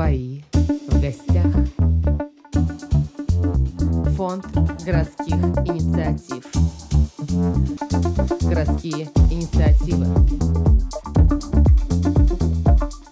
Свои в гостях. Фонд городских инициатив. Городские инициативы.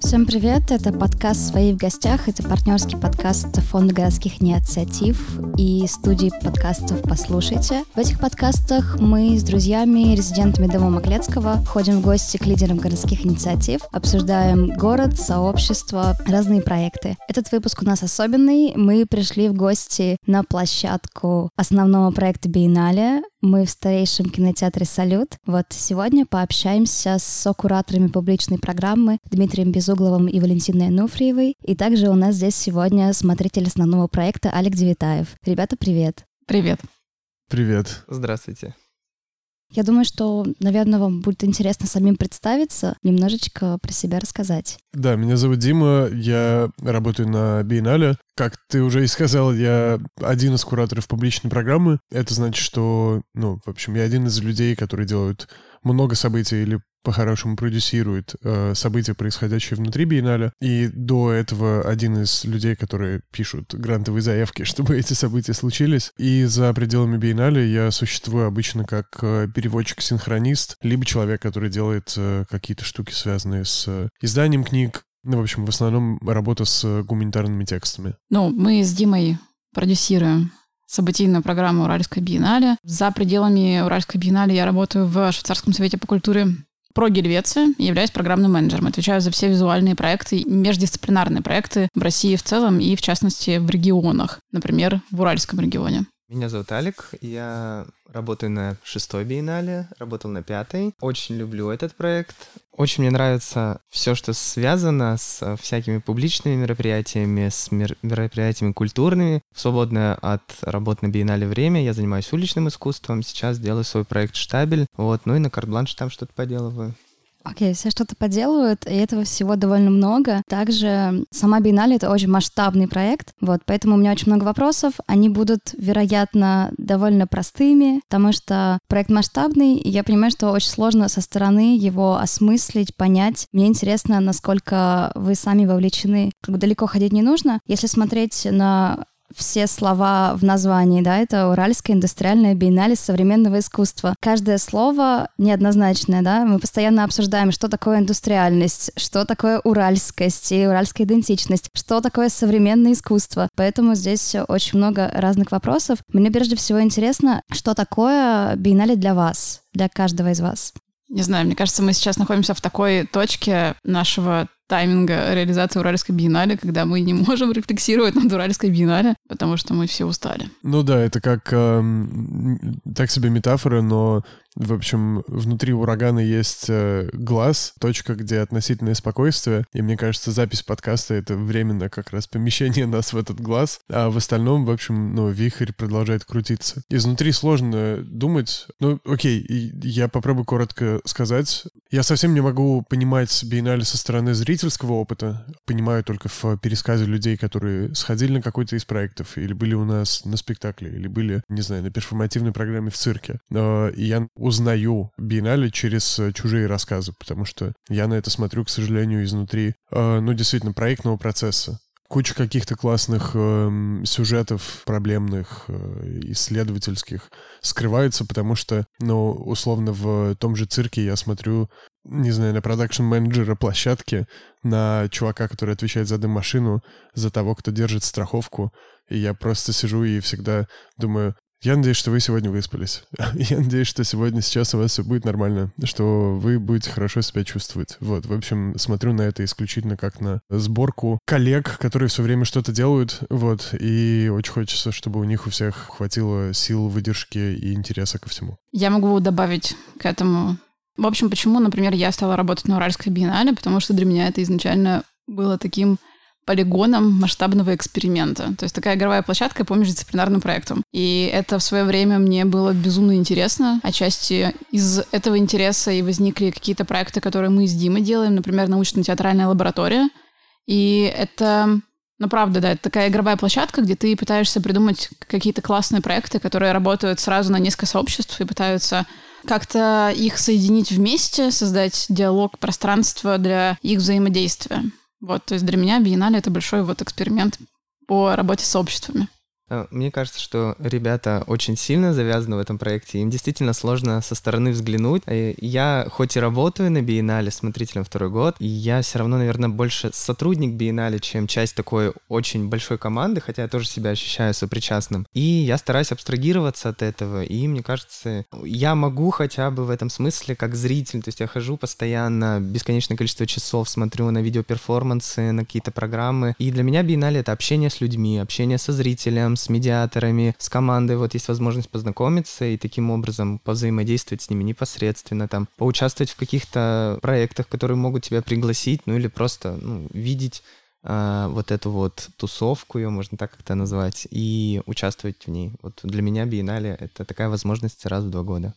Всем привет, это подкаст «Свои в гостях», это партнерский подкаст Фонда городских инициатив и студии подкастов «Послушайте». В этих подкастах мы с друзьями, резидентами Дома Маклецкого ходим в гости к лидерам городских инициатив, обсуждаем город, сообщество, разные проекты. Этот выпуск у нас особенный. Мы пришли в гости на площадку основного проекта «Биеннале», мы в старейшем кинотеатре «Салют». Вот сегодня пообщаемся с сокураторами публичной программы Дмитрием Безугловым и Валентиной Ануфриевой. И также у нас здесь сегодня смотритель основного проекта Алик Девитаев. Ребята, привет. Привет. Привет. Здравствуйте. Я думаю, что, наверное, вам будет интересно самим представиться, немножечко про себя рассказать. Да, меня зовут Дима, я работаю на Биеннале. Как ты уже и сказал, я один из кураторов публичной программы. Это значит, что, ну, в общем, я один из людей, которые делают много событий или по-хорошему продюсирует э, события, происходящие внутри биеннале. И до этого один из людей, которые пишут грантовые заявки, чтобы эти события случились. И за пределами биеннале я существую обычно как э, переводчик-синхронист, либо человек, который делает э, какие-то штуки, связанные с э, изданием книг. Ну, в общем, в основном работа с гуманитарными текстами. Ну, мы с Димой продюсируем событийную программу Уральской биеннале. За пределами Уральской биеннале я работаю в Швейцарском совете по культуре про Гельвеция являюсь программным менеджером. Отвечаю за все визуальные проекты, междисциплинарные проекты в России в целом и, в частности, в регионах. Например, в Уральском регионе. Меня зовут Алик, я работаю на шестой биеннале, работал на пятой. Очень люблю этот проект. Очень мне нравится все, что связано с э, всякими публичными мероприятиями, с мероприятиями культурными. В свободное от работы на биеннале время я занимаюсь уличным искусством, сейчас делаю свой проект «Штабель». Вот, ну и на карт-бланш там что-то поделываю. Окей, okay, все что-то поделывают, и этого всего довольно много. Также сама Биеннале — это очень масштабный проект, вот, поэтому у меня очень много вопросов. Они будут, вероятно, довольно простыми, потому что проект масштабный, и я понимаю, что очень сложно со стороны его осмыслить, понять. Мне интересно, насколько вы сами вовлечены. Как бы далеко ходить не нужно. Если смотреть на все слова в названии, да, это Уральская индустриальная биеннале современного искусства. Каждое слово неоднозначное, да, мы постоянно обсуждаем, что такое индустриальность, что такое уральскость и уральская идентичность, что такое современное искусство. Поэтому здесь очень много разных вопросов. Мне прежде всего интересно, что такое биеннале для вас, для каждого из вас. Не знаю, мне кажется, мы сейчас находимся в такой точке нашего тайминга реализации Уральской биеннале, когда мы не можем рефлексировать над Уральской биеннале, потому что мы все устали. Ну да, это как э, так себе метафора, но в общем, внутри урагана есть э, глаз, точка, где относительное спокойствие. И мне кажется, запись подкаста — это временно как раз помещение нас в этот глаз. А в остальном, в общем, ну, вихрь продолжает крутиться. Изнутри сложно думать. Ну, окей, я попробую коротко сказать. Я совсем не могу понимать биеннале со стороны зрительского опыта. Понимаю только в пересказе людей, которые сходили на какой-то из проектов, или были у нас на спектакле, или были, не знаю, на перформативной программе в цирке. И я узнаю биеннале через э, чужие рассказы, потому что я на это смотрю, к сожалению, изнутри, э, ну, действительно, проектного процесса. Куча каких-то классных э, сюжетов проблемных, э, исследовательских скрывается, потому что, ну, условно, в том же цирке я смотрю, не знаю, на продакшн-менеджера площадки, на чувака, который отвечает за дым-машину, за того, кто держит страховку, и я просто сижу и всегда думаю, я надеюсь, что вы сегодня выспались. Я надеюсь, что сегодня, сейчас у вас все будет нормально, что вы будете хорошо себя чувствовать. Вот, в общем, смотрю на это исключительно как на сборку коллег, которые все время что-то делают, вот, и очень хочется, чтобы у них у всех хватило сил, выдержки и интереса ко всему. Я могу добавить к этому. В общем, почему, например, я стала работать на Уральской биеннале, потому что для меня это изначально было таким полигоном масштабного эксперимента. То есть такая игровая площадка по междисциплинарным проектам. И это в свое время мне было безумно интересно. Отчасти из этого интереса и возникли какие-то проекты, которые мы с Димой делаем, например, научно-театральная лаборатория. И это ну, правда, да, это такая игровая площадка, где ты пытаешься придумать какие-то классные проекты, которые работают сразу на несколько сообществ и пытаются как-то их соединить вместе, создать диалог, пространство для их взаимодействия. Вот, то есть для меня биеннале — это большой вот эксперимент по работе с сообществами. Э, мне кажется, что ребята очень сильно завязаны в этом проекте. Им действительно сложно со стороны взглянуть. Э, я хоть и работаю на биеннале смотрителем второй год, и я все равно, наверное, больше сотрудник биеннале, чем часть такой очень большой команды, хотя я тоже себя ощущаю сопричастным. И я стараюсь абстрагироваться от этого. И мне кажется, я могу хотя бы в этом смысле как зритель, то есть я хожу постоянно, бесконечное количество часов, смотрю на видеоперформансы, на какие-то программы. И для меня биеннале — это общение с людьми, общение со зрителем, с медиаторами, с командой, вот есть возможность познакомиться и таким образом повзаимодействовать с ними непосредственно, там, поучаствовать в каких-то проектах, которые могут тебя пригласить, ну или просто ну, видеть э, вот эту вот тусовку, ее можно так как-то назвать, и участвовать в ней. Вот для меня биеннале — это такая возможность раз в два года.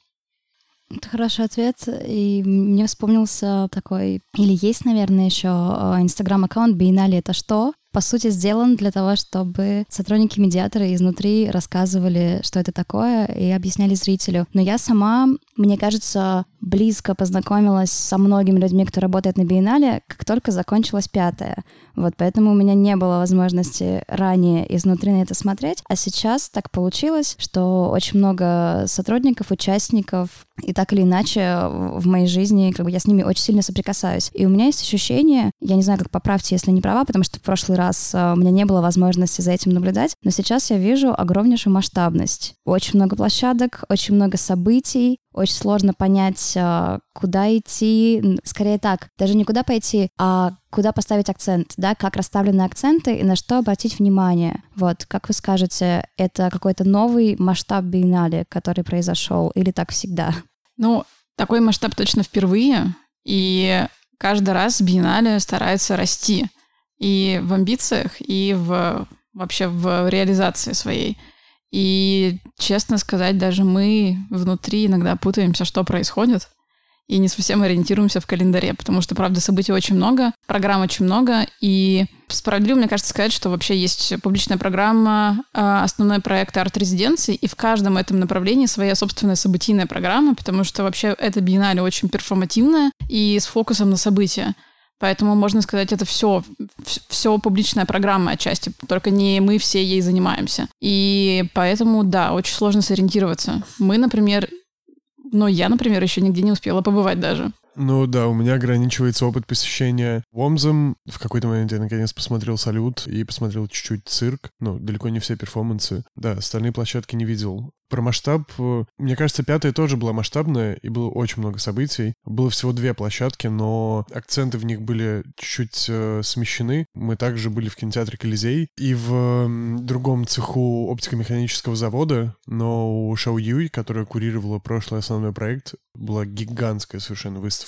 Это хороший ответ. И мне вспомнился такой, или есть, наверное, еще э, инстаграм-аккаунт Биеннале это что? По сути, сделан для того, чтобы сотрудники медиатора изнутри рассказывали, что это такое, и объясняли зрителю. Но я сама, мне кажется, близко познакомилась со многими людьми, кто работает на биеннале, как только закончилась пятая. Вот, поэтому у меня не было возможности ранее изнутри на это смотреть. А сейчас так получилось, что очень много сотрудников, участников, и так или иначе в моей жизни, как бы я с ними очень сильно соприкасаюсь. И у меня есть ощущение, я не знаю, как поправьте, если не права, потому что в прошлый раз э, у меня не было возможности за этим наблюдать, но сейчас я вижу огромнейшую масштабность. Очень много площадок, очень много событий, очень сложно понять, э, куда идти. Скорее так, даже не куда пойти, а куда поставить акцент, да, как расставлены акценты и на что обратить внимание. Вот, как вы скажете, это какой-то новый масштаб биеннале, который произошел, или так всегда? Ну, такой масштаб точно впервые, и каждый раз биеннале старается расти и в амбициях, и в вообще в реализации своей. И, честно сказать, даже мы внутри иногда путаемся, что происходит, и не совсем ориентируемся в календаре, потому что, правда, событий очень много, программ очень много, и справедливо, мне кажется, сказать, что вообще есть публичная программа, а, основной проект арт-резиденции, и в каждом этом направлении своя собственная событийная программа, потому что вообще это биеннале очень перформативная и с фокусом на события. Поэтому можно сказать, это все, все публичная программа отчасти, только не мы все ей занимаемся. И поэтому, да, очень сложно сориентироваться. Мы, например, ну, я, например, еще нигде не успела побывать даже. Ну да, у меня ограничивается опыт посещения Вомзом. В какой-то момент я наконец посмотрел «Салют» и посмотрел чуть-чуть цирк. Ну, далеко не все перформансы. Да, остальные площадки не видел. Про масштаб, э, мне кажется, пятая тоже была масштабная, и было очень много событий. Было всего две площадки, но акценты в них были чуть-чуть э, смещены. Мы также были в кинотеатре «Колизей» и в э, другом цеху оптико-механического завода, но у Шау Юй, которая курировала прошлый основной проект, была гигантская совершенно выставка.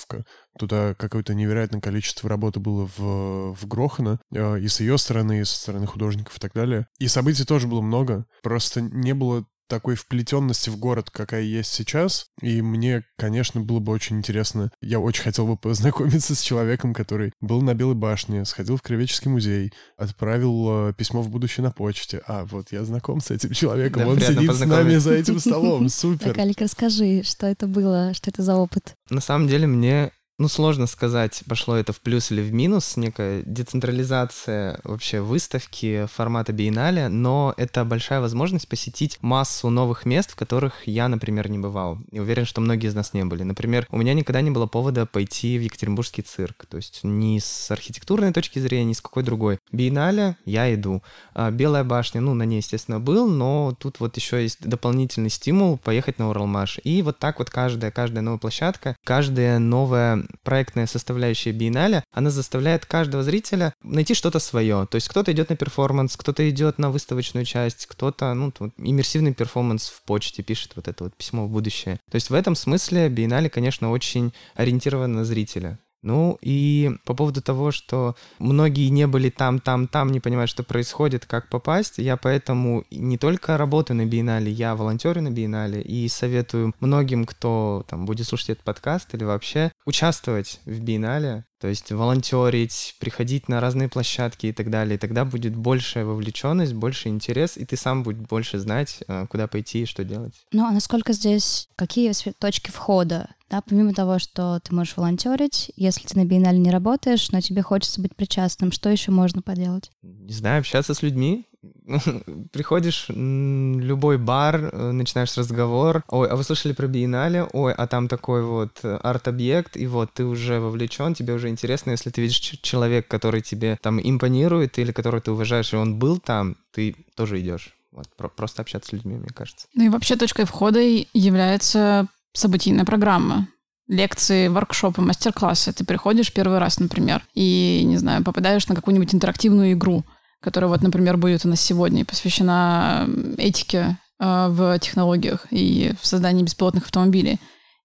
Туда какое-то невероятное количество работы было в, в Грохано, э, и с ее стороны, и со стороны художников и так далее. И событий тоже было много, просто не было такой вплетенности в город, какая есть сейчас. И мне, конечно, было бы очень интересно. Я очень хотел бы познакомиться с человеком, который был на Белой башне, сходил в Кривеческий музей, отправил э, письмо в будущее на почте. А, вот я знаком с этим человеком. Да, Он сидит с нами за этим столом. Так, Супер. Алик, расскажи, что это было, что это за опыт? На самом деле мне ну, сложно сказать, пошло это в плюс или в минус, некая децентрализация вообще выставки формата биеннале, но это большая возможность посетить массу новых мест, в которых я, например, не бывал. И уверен, что многие из нас не были. Например, у меня никогда не было повода пойти в Екатеринбургский цирк, то есть ни с архитектурной точки зрения, ни с какой другой. Биеннале я иду. А Белая башня, ну, на ней, естественно, был, но тут вот еще есть дополнительный стимул поехать на Уралмаш. И вот так вот каждая, каждая новая площадка, каждая новая проектная составляющая биеннале, она заставляет каждого зрителя найти что-то свое. То есть кто-то идет на перформанс, кто-то идет на выставочную часть, кто-то, ну, вот, иммерсивный перформанс в почте пишет вот это вот письмо в будущее. То есть в этом смысле биеннале, конечно, очень ориентировано на зрителя. Ну и по поводу того, что многие не были там, там, там, не понимают, что происходит, как попасть, я поэтому не только работаю на биеннале, я волонтерю на биеннале и советую многим, кто там будет слушать этот подкаст или вообще участвовать в биеннале, то есть волонтерить, приходить на разные площадки и так далее. И тогда будет большая вовлеченность, больше интерес, и ты сам будешь больше знать, э, куда пойти и что делать. Ну, а насколько здесь, какие точки входа Да, помимо того, что ты можешь волонтерить, если ты на биеннале не работаешь, но тебе хочется быть причастным, что еще можно поделать? Не знаю, общаться с людьми. Приходишь в любой бар, э, начинаешь разговор. Ой, а вы слышали про биеннале? Ой, а там такой вот э, арт-объект, и вот ты уже вовлечен, тебе уже интересно, если ты видишь человек, который тебе там импонирует, или который ты уважаешь, и он был там, ты тоже идешь. Вот, про- просто общаться с людьми, мне кажется. Ну и вообще точкой входа является событийная программа. Лекции, воркшопы, мастер-классы. Ты приходишь первый раз, например, и, не знаю, попадаешь на какую-нибудь интерактивную игру, которая вот, например, будет у нас сегодня посвящена этике э, в технологиях и в создании беспилотных автомобилей.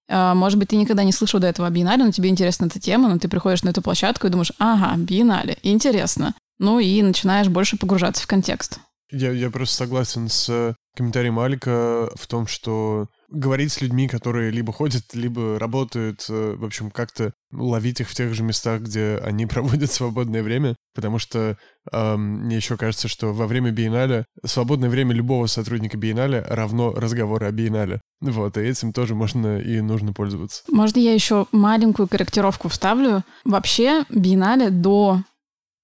Э, может быть, ты никогда не слышал до этого о биеннале, но тебе интересна эта тема, но ты приходишь на эту площадку и думаешь, ага, биеннале, интересно. Ну и начинаешь больше погружаться в контекст. Я, я просто согласен с комментарием Алика в том, что говорить с людьми, которые либо ходят, либо работают, э, в общем, как-то ловить их в тех же местах, где они проводят свободное время, потому что эм, мне еще кажется, что во время биеннале свободное время любого сотрудника биеннале равно разговоры о биеннале. Вот, и этим тоже можно и нужно пользоваться. Можно я еще маленькую корректировку вставлю? Вообще, биеннале до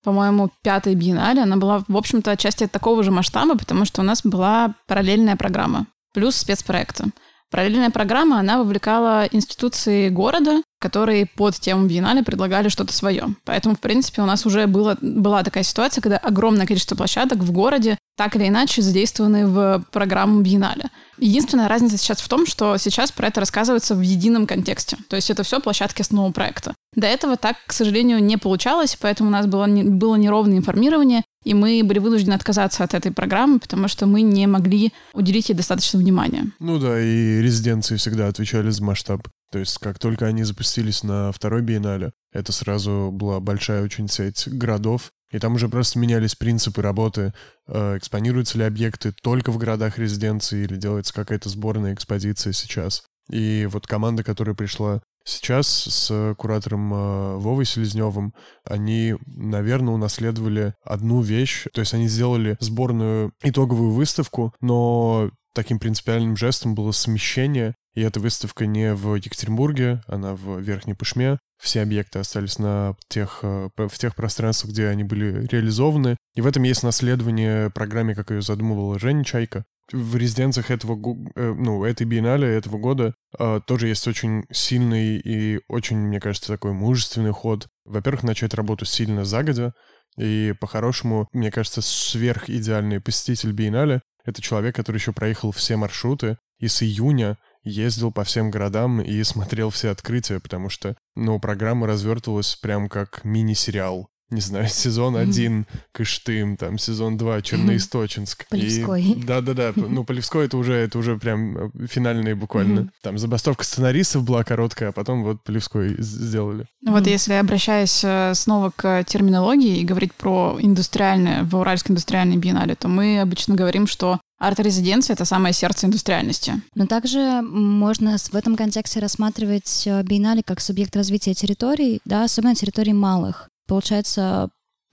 по-моему, пятой биеннале, она была, в общем-то, отчасти такого же масштаба, потому что у нас была параллельная программа плюс спецпроекты. Параллельная программа, она вовлекала институции города, которые под тему биеннале предлагали что-то свое. Поэтому, в принципе, у нас уже было, была такая ситуация, когда огромное количество площадок в городе так или иначе задействованы в программу биеннале. Единственная разница сейчас в том, что сейчас про это рассказывается в едином контексте. То есть это все площадки основного проекта. До этого так, к сожалению, не получалось, поэтому у нас было, не, было неровное информирование, и мы были вынуждены отказаться от этой программы, потому что мы не могли уделить ей достаточно внимания. Ну да, и резиденции всегда отвечали за масштаб. То есть как только они запустились на второй биеннале, это сразу была большая очень сеть городов, и там уже просто менялись принципы работы. Э, экспонируются ли объекты только в городах резиденции или делается какая-то сборная экспозиция сейчас. И вот команда, которая пришла сейчас с куратором э, Вовой Селезневым, они, наверное, унаследовали одну вещь. То есть они сделали сборную итоговую выставку, но таким принципиальным жестом было смещение и эта выставка не в Екатеринбурге, она в Верхней Пышме. Все объекты остались на тех, э, в тех пространствах, где они были реализованы. И в этом есть наследование программе, как ее задумывала Женя Чайка. В резиденциях этого, э, ну, этой биеннале этого года э, тоже есть очень сильный и очень, мне кажется, такой мужественный ход. Во-первых, начать работу сильно загодя, и по-хорошему, мне кажется, сверхидеальный посетитель биеннале — это человек, который еще проехал все маршруты, и с июня ездил по всем городам и смотрел все открытия, потому что, ну, программа развертывалась прям как мини-сериал. Не знаю, сезон один mm-hmm. Кыштым, там сезон два Черноисточинск. Полевской. Да-да-да, ну Полевской это уже, это уже прям э, финальные буквально. Mm-hmm. Там забастовка сценаристов была короткая, а потом вот Полевской сделали. Ну вот mm-hmm. если обращаясь э, снова к терминологии и говорить про индустриальное, в Уральской индустриальной биеннале, то мы обычно говорим, что Арт-резиденция — это самое сердце индустриальности. Но также можно в этом контексте рассматривать э, биеннале как субъект развития территорий, да, особенно территорий малых. Получается,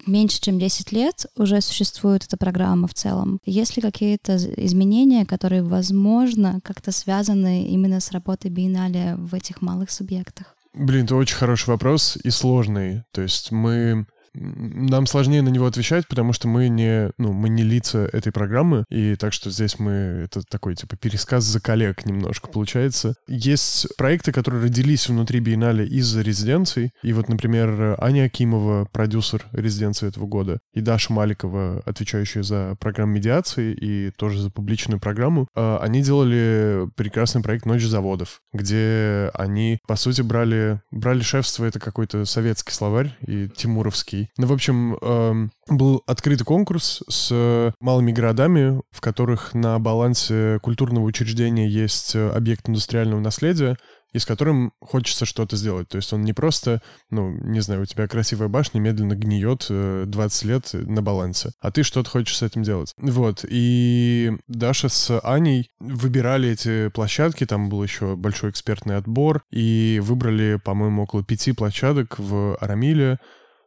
меньше чем 10 лет уже существует эта программа в целом. Есть ли какие-то изменения, которые, возможно, как-то связаны именно с работой биеннале в этих малых субъектах? Блин, это очень хороший вопрос и сложный. То есть мы нам сложнее на него отвечать, потому что мы не, ну, мы не лица этой программы, и так что здесь мы, это такой, типа, пересказ за коллег немножко получается. Есть проекты, которые родились внутри биеннале из резиденций, и вот, например, Аня Акимова, продюсер резиденции этого года, и Даша Маликова, отвечающая за программу медиации и тоже за публичную программу, а, они делали прекрасный проект «Ночь заводов», где они, по сути, брали, брали шефство, это какой-то советский словарь, и тимуровский, ну, в общем, э, был открытый конкурс с малыми городами, в которых на балансе культурного учреждения есть объект индустриального наследия, и с которым хочется что-то сделать. То есть он не просто, ну, не знаю, у тебя красивая башня медленно гниет 20 лет на балансе, а ты что-то хочешь с этим делать. Вот, и Даша с Аней выбирали эти площадки, там был еще большой экспертный отбор, и выбрали, по-моему, около пяти площадок в Арамиле,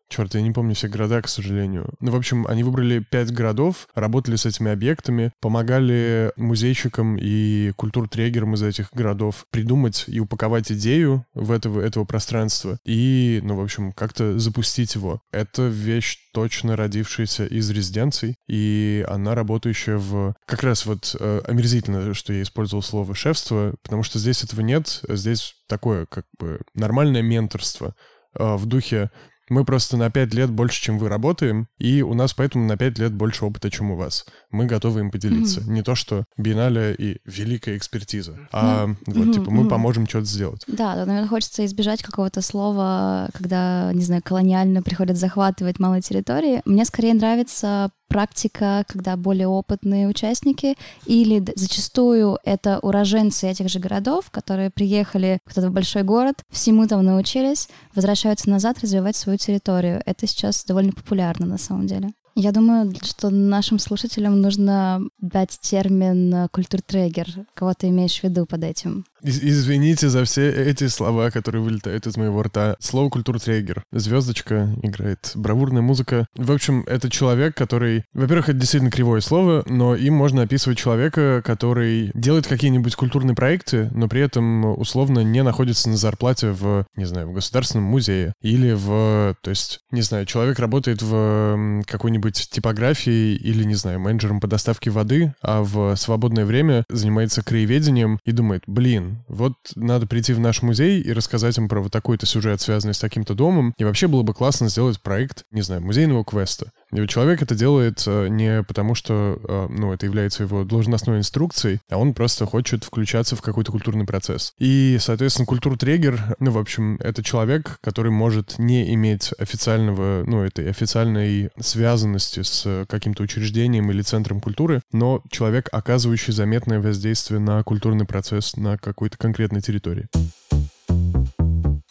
Черт, я не помню все города, к сожалению. Ну, в общем, они выбрали пять городов, работали с этими объектами, помогали музейщикам и культуртрегерам из этих городов придумать и упаковать идею в этого, этого пространства и, ну, в общем, как-то запустить его. Это вещь точно родившаяся из резиденций, и она работающая в... Как раз вот э, омерзительно, что я использовал слово «шефство», потому что здесь этого нет, здесь такое как бы нормальное менторство э, в духе мы просто на 5 лет больше, чем вы работаем, и у нас поэтому на 5 лет больше опыта, чем у вас. Мы готовы им поделиться. Mm-hmm. Не то, что биеннале и великая экспертиза, а mm-hmm. вот, типа, мы mm-hmm. поможем что-то сделать. Да, да, наверное, хочется избежать какого-то слова, когда, не знаю, колониально приходят захватывать малые территории. Мне скорее нравится практика, когда более опытные участники, или зачастую это уроженцы этих же городов, которые приехали в этот большой город, всему там научились, возвращаются назад развивать свою территорию. Это сейчас довольно популярно на самом деле. Я думаю, что нашим слушателям нужно дать термин «культуртрегер». Кого ты имеешь в виду под этим? Извините за все эти слова, которые вылетают из моего рта. Слово «культуртрегер». Звездочка играет бравурная музыка. В общем, это человек, который... Во-первых, это действительно кривое слово, но им можно описывать человека, который делает какие-нибудь культурные проекты, но при этом условно не находится на зарплате в, не знаю, в государственном музее или в... То есть, не знаю, человек работает в какой-нибудь типографии или, не знаю, менеджером по доставке воды, а в свободное время занимается краеведением и думает, блин, вот надо прийти в наш музей и рассказать им про вот такой-то сюжет, связанный с таким-то домом. И вообще было бы классно сделать проект, не знаю, музейного квеста. Человек это делает э, не потому, что, э, ну, это является его должностной инструкцией, а он просто хочет включаться в какой-то культурный процесс. И, соответственно, культур-трегер, ну, в общем, это человек, который может не иметь официального, ну, этой официальной связанности с каким-то учреждением или центром культуры, но человек, оказывающий заметное воздействие на культурный процесс на какой-то конкретной территории.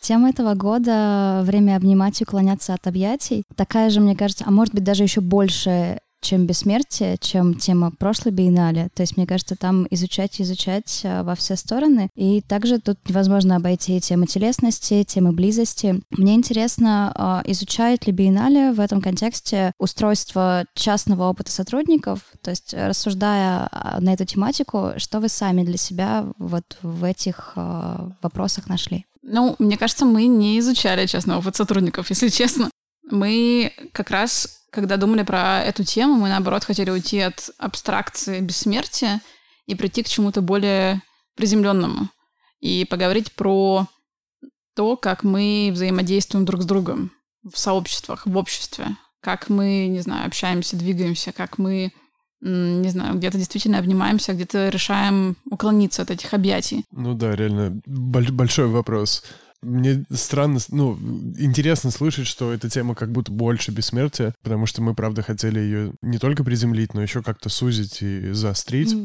Тема этого года — время обнимать и уклоняться от объятий. Такая же, мне кажется, а может быть даже еще больше чем бессмертие, чем тема прошлой биеннале. То есть, мне кажется, там изучать и изучать а, во все стороны. И также тут невозможно обойти темы телесности, темы близости. Мне интересно, а, изучает ли биеннале в этом контексте устройство частного опыта сотрудников, то есть рассуждая а, на эту тематику, что вы сами для себя вот в этих вопросах нашли? Ну, мне кажется, мы не изучали частный опыт сотрудников, если честно. Мы как раз, когда думали про эту тему, мы, наоборот, хотели уйти от абстракции бессмертия и прийти к чему-то более приземленному. И поговорить про то, как мы взаимодействуем друг с другом в сообществах, в обществе. Как мы, не знаю, общаемся, двигаемся, как мы не знаю, где-то действительно обнимаемся, где-то решаем уклониться от этих объятий. Ну да, реально большой вопрос. Мне странно, ну, интересно слышать, что эта тема как будто больше бессмертия, потому что мы, правда, хотели ее не только приземлить, но еще как-то сузить и заострить.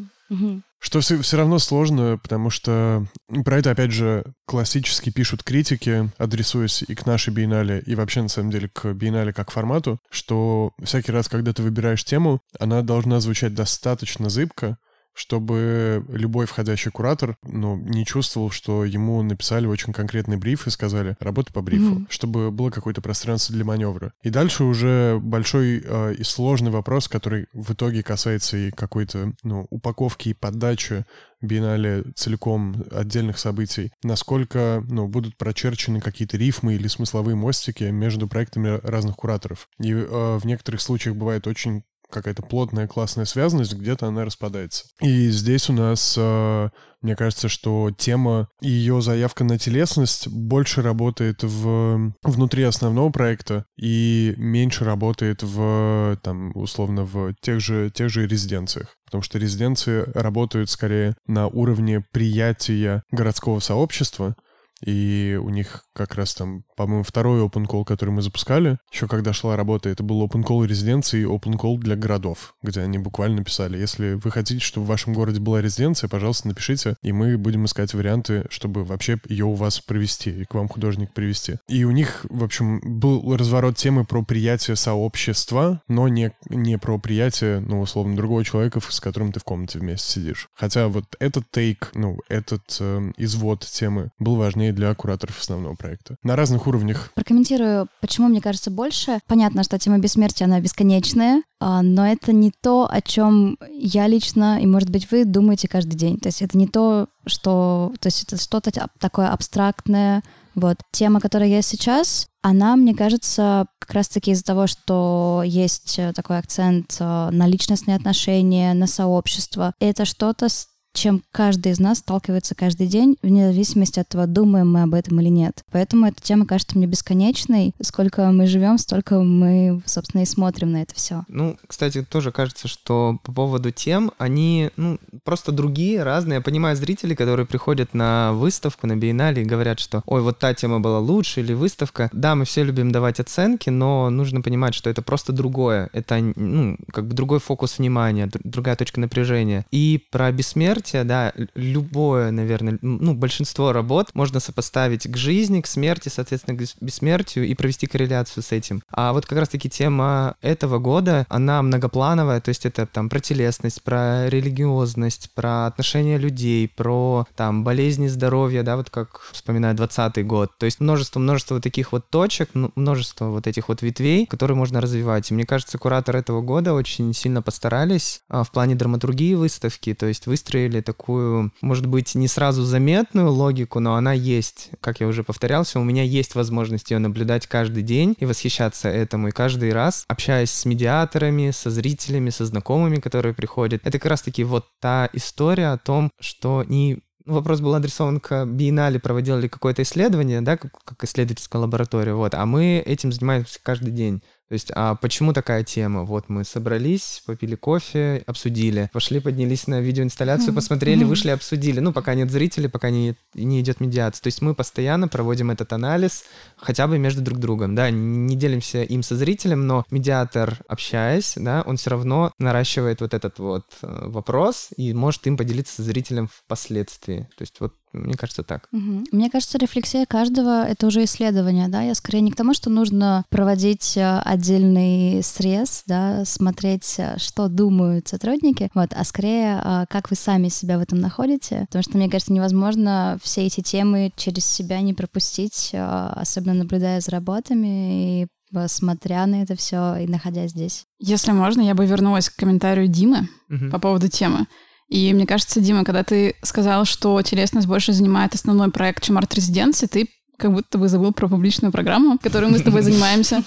Что все, все равно сложно, потому что про это, опять же, классически пишут критики, адресуясь и к нашей биеннале, и вообще, на самом деле, к биеннале как формату, что всякий раз, когда ты выбираешь тему, она должна звучать достаточно зыбко, чтобы любой входящий куратор ну, не чувствовал, что ему написали очень конкретный бриф и сказали «работай по брифу», mm-hmm. чтобы было какое-то пространство для маневра. И дальше уже большой э, и сложный вопрос, который в итоге касается и какой-то ну, упаковки и подачи биеннале целиком отдельных событий, насколько ну, будут прочерчены какие-то рифмы или смысловые мостики между проектами разных кураторов. И э, в некоторых случаях бывает очень какая-то плотная классная связанность, где-то она распадается. И здесь у нас, э, мне кажется, что тема и ее заявка на телесность больше работает в, внутри основного проекта и меньше работает в, там, условно, в тех же, тех же резиденциях. Потому что резиденции работают скорее на уровне приятия городского сообщества, и у них как раз там, по-моему, второй open call, который мы запускали, еще когда шла работа, это был open call резиденции и open call для городов, где они буквально писали, если вы хотите, чтобы в вашем городе была резиденция, пожалуйста, напишите, и мы будем искать варианты, чтобы вообще ее у вас провести, и к вам художник привести. И у них, в общем, был разворот темы про приятие сообщества, но не, не про приятие, ну, условно, другого человека, с которым ты в комнате вместе сидишь. Хотя вот этот тейк, ну, этот э, извод темы был важнее и для кураторов основного проекта. На разных уровнях. Прокомментирую, почему мне кажется больше. Понятно, что тема бессмертия, она бесконечная, а, но это не то, о чем я лично, и, может быть, вы думаете каждый день. То есть это не то, что... То есть это что-то такое абстрактное, вот. Тема, которая есть сейчас, она, мне кажется, как раз-таки из-за того, что есть э, такой акцент э, на личностные отношения, на сообщество. Это что-то, чем каждый из нас сталкивается каждый день, вне зависимости от того, думаем мы об этом или нет. Поэтому эта тема кажется мне бесконечной. Сколько мы живем, столько мы, собственно, и смотрим на это все. Ну, кстати, тоже кажется, что по поводу тем, они, ну, просто другие, разные. Я понимаю зрителей, которые приходят на выставку, на биеннале и говорят, что, ой, вот та тема была лучше или выставка. Да, мы все любим давать оценки, но нужно понимать, что это просто другое. Это, ну, как бы другой фокус внимания, другая точка напряжения. И про бессмертие бессмертие, да, любое, наверное, ну, большинство работ можно сопоставить к жизни, к смерти, соответственно, к бессмертию и провести корреляцию с этим. А вот как раз-таки тема этого года, она многоплановая, то есть это там про телесность, про религиозность, про отношения людей, про там болезни, здоровье, да, вот как вспоминаю 20 год. То есть множество-множество вот таких вот точек, множество вот этих вот ветвей, которые можно развивать. И мне кажется, куратор этого года очень сильно постарались а, в плане драматургии выставки, то есть выстроили выстроили такую, может быть, не сразу заметную логику, но она есть. Как я уже повторялся, у меня есть возможность ее наблюдать каждый день и восхищаться этому. И каждый раз, общаясь с медиаторами, со зрителями, со знакомыми, которые приходят, это как раз-таки вот та история о том, что не вопрос был адресован к биеннале, проводил ли какое-то исследование, да, как исследовательская лаборатория, вот, а мы этим занимаемся каждый день. То есть, а почему такая тема? Вот мы собрались, попили кофе, обсудили, пошли, поднялись на видеоинсталляцию, посмотрели, вышли, обсудили. Ну, пока нет зрителей, пока не, не идет медиация. То есть мы постоянно проводим этот анализ хотя бы между друг другом, да, не делимся им со зрителем, но медиатор, общаясь, да, он все равно наращивает вот этот вот э, вопрос и может им поделиться со зрителем впоследствии. То есть вот мне кажется, так. Угу. Мне кажется, рефлексия каждого — это уже исследование, да? Я скорее не к тому, что нужно проводить э, отдельный срез, да, смотреть, э, что думают сотрудники, вот, а скорее, э, как вы сами себя в этом находите, потому что, мне кажется, невозможно все эти темы через себя не пропустить, особенно наблюдая за работами и смотря на это все и находясь здесь. Если можно, я бы вернулась к комментарию Димы угу. по поводу темы. И мне кажется, Дима, когда ты сказал, что телесность больше занимает основной проект, чем арт-резиденции, ты как будто бы забыл про публичную программу, которой мы с тобой занимаемся.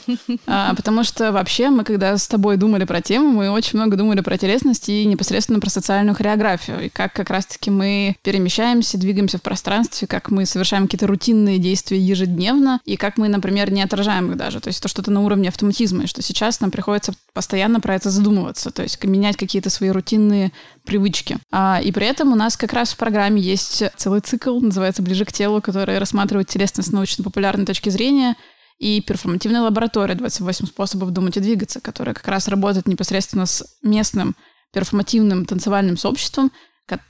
А, потому что вообще мы, когда с тобой думали про тему, мы очень много думали про телесность и непосредственно про социальную хореографию. И как как раз-таки мы перемещаемся, двигаемся в пространстве, как мы совершаем какие-то рутинные действия ежедневно, и как мы, например, не отражаем их даже. То есть это что-то на уровне автоматизма, и что сейчас нам приходится постоянно про это задумываться, то есть менять какие-то свои рутинные привычки. А, и при этом у нас как раз в программе есть целый цикл, называется «Ближе к телу», который рассматривает телесность с научно-популярной точки зрения, и перформативная лаборатория 28 способов думать и двигаться, которая как раз работает непосредственно с местным перформативным танцевальным сообществом,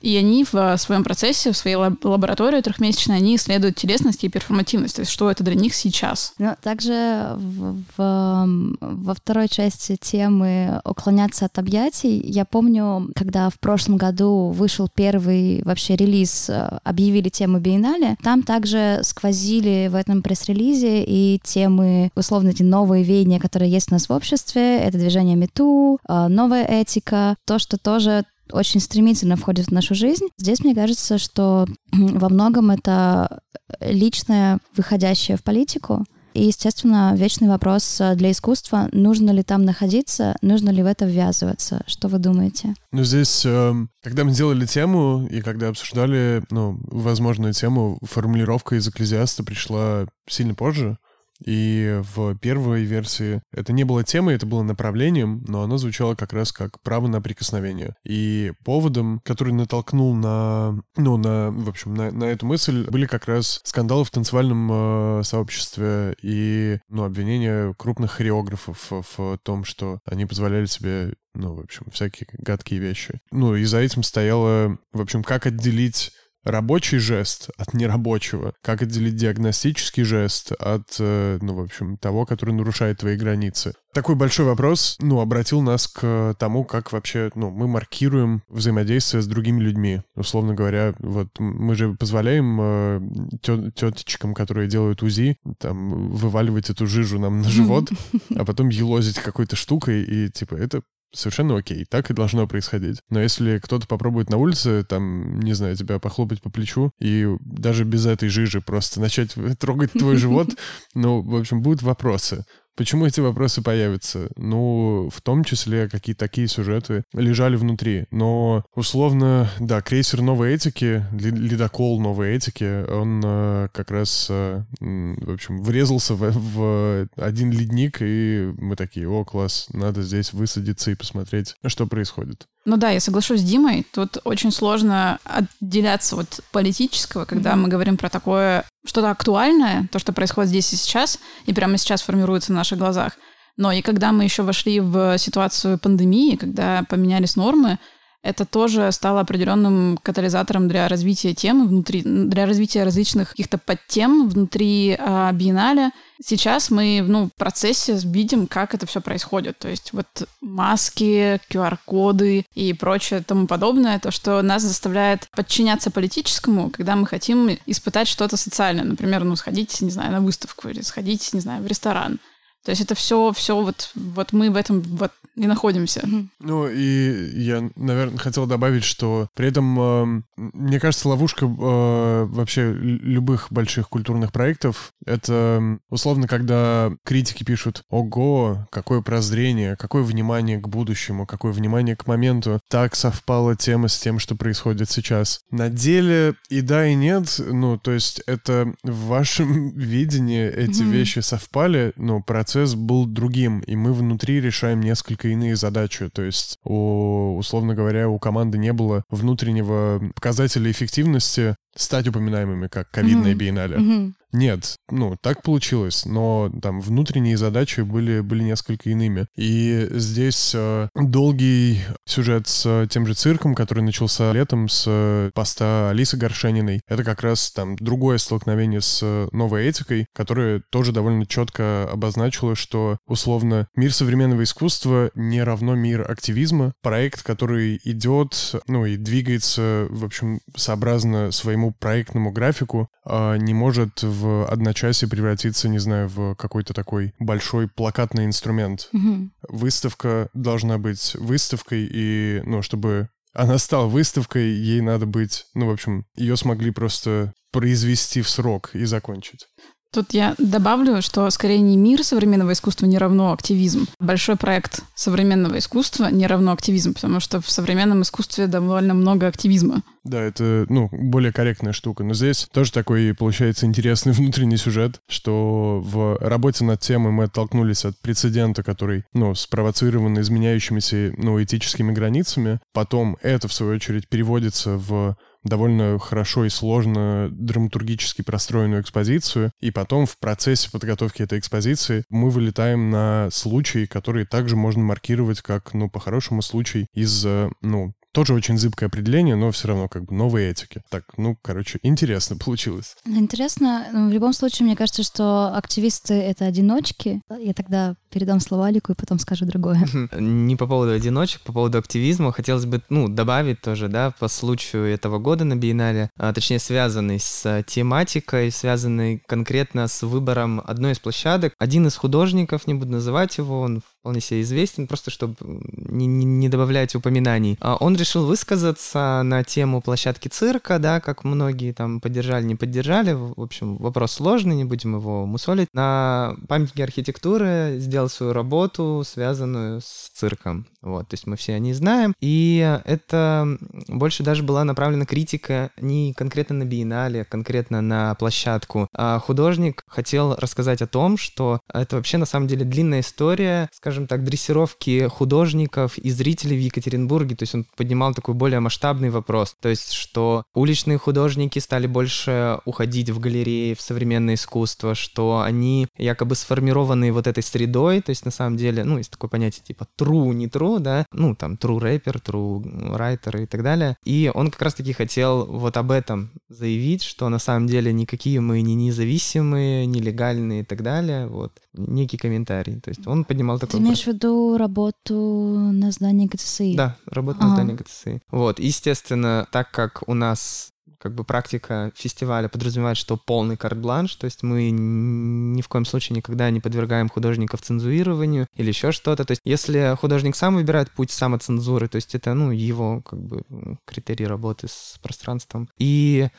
и они в своем процессе, в своей лаборатории трехмесячной, они исследуют телесность и перформативность, то есть что это для них сейчас. Ну, также в, в, во второй части темы «Уклоняться от объятий» я помню, когда в прошлом году вышел первый вообще релиз, э, объявили тему биеннале, там также сквозили в этом пресс-релизе и темы, условно, эти новые веяния, которые есть у нас в обществе, это движение МИТУ, э, новая этика, то, что тоже очень стремительно входит в нашу жизнь. Здесь мне кажется, что во многом это личное, выходящее в политику. И, естественно, вечный вопрос для искусства, нужно ли там находиться, нужно ли в это ввязываться. Что вы думаете? Ну, здесь, эм, когда мы делали тему и когда обсуждали, ну, возможную тему, формулировка из «Экклезиаста» пришла сильно позже. И в первой версии это не было темой, это было направлением, но оно звучало как раз как право на прикосновение. И поводом, который натолкнул на, ну, на, в общем, на, на эту мысль, были как раз скандалы в танцевальном э, сообществе и, ну, обвинения крупных хореографов в том, что они позволяли себе ну, в общем, всякие гадкие вещи. Ну, и за этим стояло, в общем, как отделить рабочий жест от нерабочего, как отделить диагностический жест от, э, ну, в общем, того, который нарушает твои границы. Такой большой вопрос, ну, обратил нас к тому, как вообще, ну, мы маркируем взаимодействие с другими людьми. Условно говоря, вот мы же позволяем э, тетечкам, которые делают УЗИ, там, вываливать эту жижу нам на живот, а потом елозить какой-то штукой, и, типа, это совершенно окей, так и должно происходить. Но если кто-то попробует на улице, там, не знаю, тебя похлопать по плечу, и даже без этой жижи просто начать трогать твой живот, ну, в общем, будут вопросы. Почему эти вопросы появятся? Ну, в том числе, какие такие сюжеты лежали внутри. Но, условно, да, крейсер новой этики, ледокол новой этики, он э, как раз, э, в общем, врезался в, в один ледник, и мы такие, о, класс, надо здесь высадиться и посмотреть, что происходит. Ну да, я соглашусь с Димой. Тут очень сложно отделяться от политического, когда mm-hmm. мы говорим про такое что-то актуальное, то, что происходит здесь и сейчас, и прямо сейчас формируется на наших глазах. Но и когда мы еще вошли в ситуацию пандемии, когда поменялись нормы, это тоже стало определенным катализатором для развития темы внутри, для развития различных каких-то подтем внутри а, биеннале. Сейчас мы ну, в процессе видим, как это все происходит. То есть вот маски, QR-коды и прочее тому подобное, то, что нас заставляет подчиняться политическому, когда мы хотим испытать что-то социальное. Например, ну, сходить, не знаю, на выставку или сходить, не знаю, в ресторан. То есть это все, все вот, вот мы в этом вот и находимся. Ну и я, наверное, хотел добавить, что при этом, э, мне кажется, ловушка э, вообще любых больших культурных проектов — это условно, когда критики пишут «Ого, какое прозрение, какое внимание к будущему, какое внимание к моменту, так совпала тема с тем, что происходит сейчас». На деле и да, и нет, ну, то есть это в вашем видении эти mm-hmm. вещи совпали, но процесс был другим, и мы внутри решаем несколько иные задачи. То есть, у, условно говоря, у команды не было внутреннего показателя эффективности стать упоминаемыми как ковидная mm-hmm. биеннале. Mm-hmm. Нет, ну, так получилось, но там внутренние задачи были, были несколько иными. И здесь э, долгий сюжет с э, тем же цирком, который начался летом с э, поста Алисы Горшениной. Это как раз там другое столкновение с э, новой этикой, которая тоже довольно четко обозначила, что условно мир современного искусства не равно мир активизма. Проект, который идет, ну и двигается, в общем, сообразно своему проектному графику, э, не может в одночасье превратиться, не знаю, в какой-то такой большой плакатный инструмент. Угу. Выставка должна быть выставкой, и, ну, чтобы она стала выставкой, ей надо быть, ну, в общем, ее смогли просто произвести в срок и закончить. Тут я добавлю, что скорее не мир современного искусства не равно активизм. Большой проект современного искусства не равно активизм, потому что в современном искусстве довольно много активизма. Да, это, ну, более корректная штука. Но здесь тоже такой, получается, интересный внутренний сюжет, что в работе над темой мы оттолкнулись от прецедента, который, ну, спровоцирован изменяющимися, ну, этическими границами. Потом это, в свою очередь, переводится в довольно хорошо и сложно драматургически простроенную экспозицию, и потом в процессе подготовки этой экспозиции мы вылетаем на случаи, которые также можно маркировать как, ну, по-хорошему, случай из, э, ну, тоже очень зыбкое определение, но все равно как бы новые этики. Так, ну, короче, интересно получилось. Интересно. Ну, в любом случае, мне кажется, что активисты — это одиночки. Я тогда передам слово Алику и потом скажу другое. Не по поводу одиночек, по поводу активизма хотелось бы, ну, добавить тоже, да, по случаю этого года на биеннале, а, точнее, связанный с тематикой, связанный конкретно с выбором одной из площадок. Один из художников, не буду называть его, он вполне себе известен, просто чтобы не, не, не добавлять упоминаний. А он решил высказаться на тему площадки цирка, да, как многие там поддержали, не поддержали. В общем, вопрос сложный, не будем его мусолить. На памятнике архитектуры сделал свою работу, связанную с цирком. Вот, то есть мы все о ней знаем. И это больше даже была направлена критика не конкретно на биеннале, а конкретно на площадку. А художник хотел рассказать о том, что это вообще на самом деле длинная история, скажем так, дрессировки художников и зрителей в Екатеринбурге. То есть он поднимал такой более масштабный вопрос. То есть, что уличные художники стали больше уходить в галереи, в современное искусство, что они якобы сформированы вот этой средой, то есть на самом деле, ну, есть такое понятие типа true, не true, да, ну, там, true рэпер, true writer и так далее. И он как раз-таки хотел вот об этом заявить, что на самом деле никакие мы не независимые, нелегальные и так далее, вот, некий комментарий. То есть он поднимал такой... Ты имеешь в виду работу на здании ГТСИ? Да, работа Ага. на здании ГТСИ. Вот, естественно, так как у нас как бы практика фестиваля подразумевает, что полный карт-бланш, то есть мы ни в коем случае никогда не подвергаем художников цензурированию или еще что-то. То есть если художник сам выбирает путь самоцензуры, то есть это, ну, его как бы м, критерий работы с пространством. И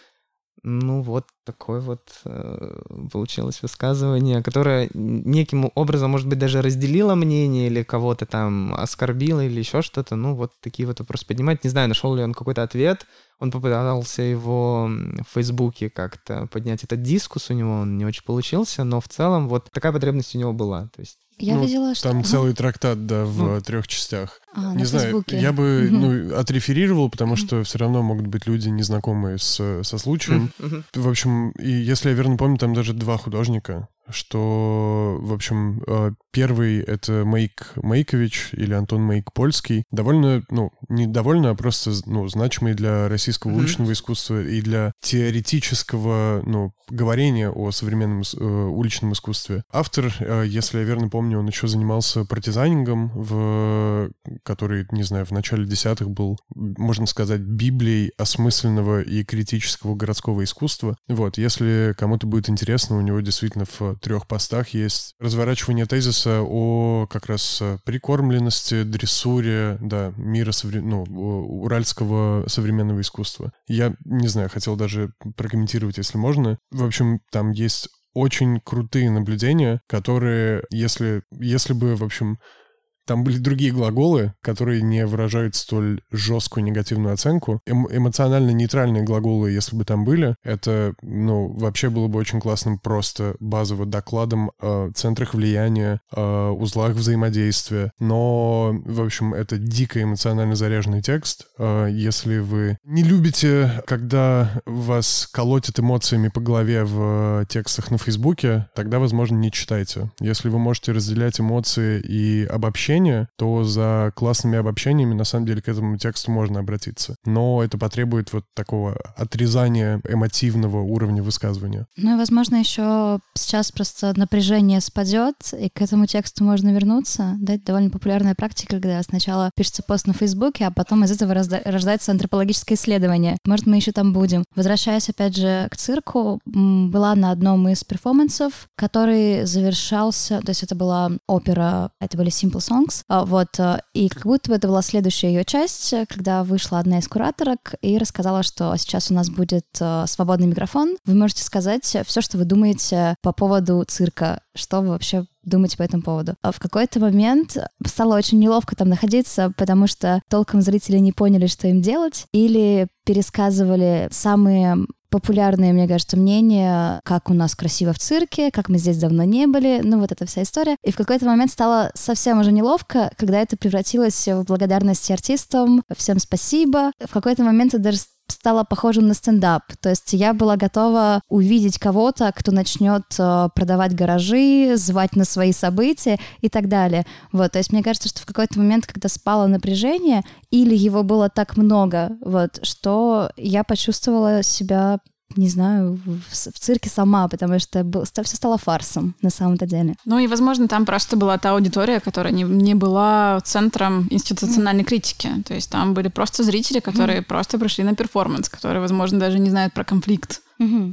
ну вот такое вот э, получилось высказывание, которое неким образом, может быть, даже разделило мнение или кого-то там оскорбило или еще что-то. Ну вот такие вот вопросы поднимать. Не знаю, нашел ли он какой-то ответ. Он попытался его в Фейсбуке как-то поднять этот дискус, у него он не очень получился, но в целом вот такая потребность у него была. То есть Я Ну, видела, что... Там целый трактат, да, в Ну. трех частях. А, не на знаю, Фейсбуке. я бы ну, отреферировал, потому что все равно могут быть люди незнакомые с, со случаем. В общем, и если я верно помню, там даже два художника, что, в общем, э, первый — это Мейк Мейкович или Антон Мейк Польский. Довольно, ну, не довольно, а просто, ну, значимый для российского Мгм. уличного искусства и для теоретического, ну, говорения о современном э, уличном искусстве. Автор, э, если я верно помню, он еще занимался партизанингом, в, который, не знаю, в начале десятых был, можно сказать, библией осмысленного и критического городского искусства. Вот, если кому-то будет интересно, у него действительно в трех постах есть разворачивание тезиса о как раз прикормленности, дрессуре, да, мира, совре- ну, уральского современного искусства. Я, не знаю, хотел даже прокомментировать, если можно. В общем, там есть очень крутые наблюдения, которые, если, если бы, в общем, там были другие глаголы, которые не выражают столь жесткую негативную оценку. Эм- эмоционально нейтральные глаголы, если бы там были, это, ну, вообще было бы очень классным просто базово докладом о центрах влияния, о узлах взаимодействия. Но, в общем, это дико эмоционально заряженный текст. А Если вы не любите, когда вас колотят эмоциями по голове в текстах на Фейсбуке, тогда, возможно, не читайте. Если вы можете разделять эмоции и обобщения, то за классными обобщениями, на самом деле, к этому тексту можно обратиться. Но это потребует вот такого отрезания эмотивного уровня высказывания. Ну и, возможно, еще сейчас просто напряжение спадет, и к этому тексту можно вернуться. Да, это довольно популярная практика, когда сначала пишется пост на Фейсбуке, а потом из этого рождается антропологическое исследование. Может, мы еще там будем. Возвращаясь опять же к цирку, была на одном из перформансов, который завершался, то есть это была опера, это были Simple Songs, а, вот, э, и как будто бы это была следующая ее часть, э, когда вышла одна из кураторок и рассказала, что сейчас у нас будет э, свободный микрофон. Вы можете сказать все, что вы думаете по поводу цирка, что вы вообще думаете по этому поводу. А в какой-то момент стало очень неловко там находиться, потому что толком зрители не поняли, что им делать, или пересказывали самые популярные, мне кажется, мнения, как у нас красиво в цирке, как мы здесь давно не были, ну вот эта вся история. И в какой-то момент стало совсем уже неловко, когда это превратилось в благодарность артистам, всем спасибо. В какой-то момент это даже стало похожим на стендап. То есть я была готова увидеть кого-то, кто начнет э, продавать гаражи, звать на свои события и так далее. Вот, то есть мне кажется, что в какой-то момент, когда спало напряжение, или его было так много, вот, что я почувствовала себя не знаю, в, в цирке сама, потому что все стало фарсом на самом-то деле. Ну и, возможно, там просто была та аудитория, которая не, не была центром институциональной критики. То есть там были просто зрители, которые просто пришли на перформанс, которые, возможно, даже не знают про конфликт.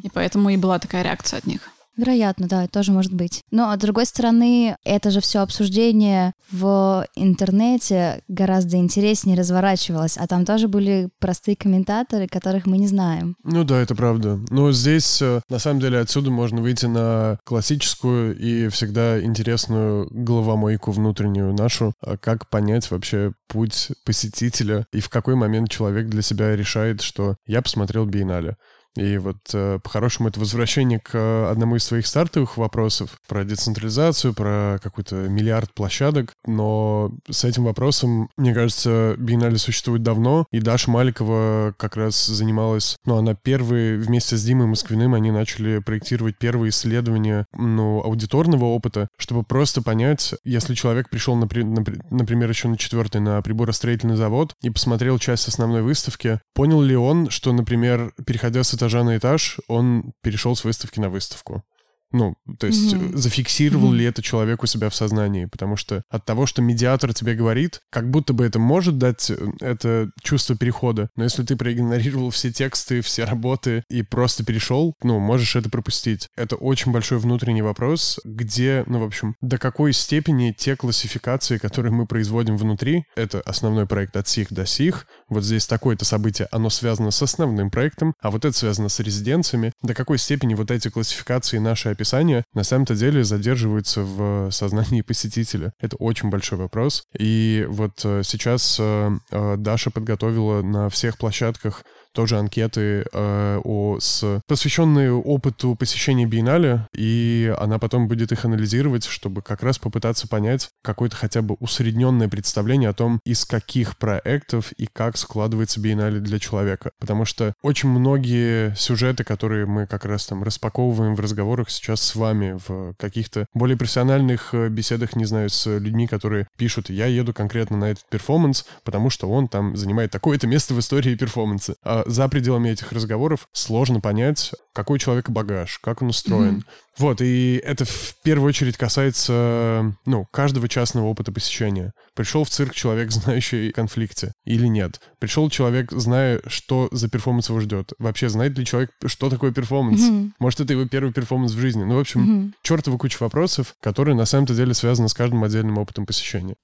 И поэтому и была такая реакция от них. Вероятно, да, тоже может быть. Но, с другой стороны, это же все обсуждение в интернете гораздо интереснее разворачивалось, а там тоже были простые комментаторы, которых мы не знаем. Ну да, это правда. Но здесь, э, на самом деле, отсюда можно выйти на классическую и всегда интересную головомойку внутреннюю нашу, а как понять вообще путь посетителя и в какой момент человек для себя решает, что я посмотрел биеннале. И вот э, по-хорошему это возвращение к э, одному из своих стартовых вопросов про децентрализацию, про какой-то миллиард площадок. Но с этим вопросом, мне кажется, биеннале существует давно, и Даша Маликова как раз занималась, ну, она первые вместе с Димой Москвиным, они начали проектировать первые исследования, ну, аудиторного опыта, чтобы просто понять, если человек пришел, например, еще на четвертый на приборостроительный завод и посмотрел часть основной выставки, понял ли он, что, например, переходя с этажа на этаж, он перешел с выставки на выставку. Ну, то есть mm-hmm. зафиксировал mm-hmm. ли это человек у себя в сознании? Потому что от того, что медиатор тебе говорит, как будто бы это может дать э, это чувство перехода. Но если ты проигнорировал все тексты, все работы и просто перешел, ну, можешь это пропустить. Это очень большой внутренний вопрос, где, ну, в общем, до какой степени те классификации, которые мы производим внутри, это основной проект от сих до сих, вот здесь такое-то событие, оно связано с основным проектом, а вот это связано с резиденциями, до какой степени вот эти классификации наши описания на самом-то деле задерживаются в сознании посетителя. Это очень большой вопрос. И вот э, сейчас э, э, Даша подготовила на всех площадках тоже анкеты э, о, с, посвященные опыту посещения биеннале, и она потом будет их анализировать, чтобы как раз попытаться понять какое-то хотя бы усредненное представление о том, из каких проектов и как складывается биеннале для человека. Потому что очень многие сюжеты, которые мы как раз там распаковываем в разговорах сейчас с вами, в каких-то более профессиональных э, беседах, не знаю, с людьми, которые пишут, я еду конкретно на этот перформанс, потому что он там занимает такое-то место в истории перформанса. А за пределами этих разговоров сложно понять, какой человек багаж, как он устроен. Mm-hmm. Вот, и это в первую очередь касается, ну, каждого частного опыта посещения. Пришел в цирк человек, знающий о конфликте, или нет? Пришел человек, зная, что за перформанс его ждет. Вообще, знает ли человек, что такое перформанс? Mm-hmm. Может, это его первый перформанс в жизни? Ну, в общем, mm-hmm. чертова куча вопросов, которые на самом-то деле связаны с каждым отдельным опытом посещения.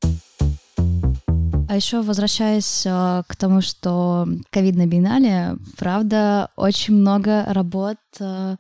А еще возвращаясь э, к тому, что ковид на биеннале, правда, очень много работ э,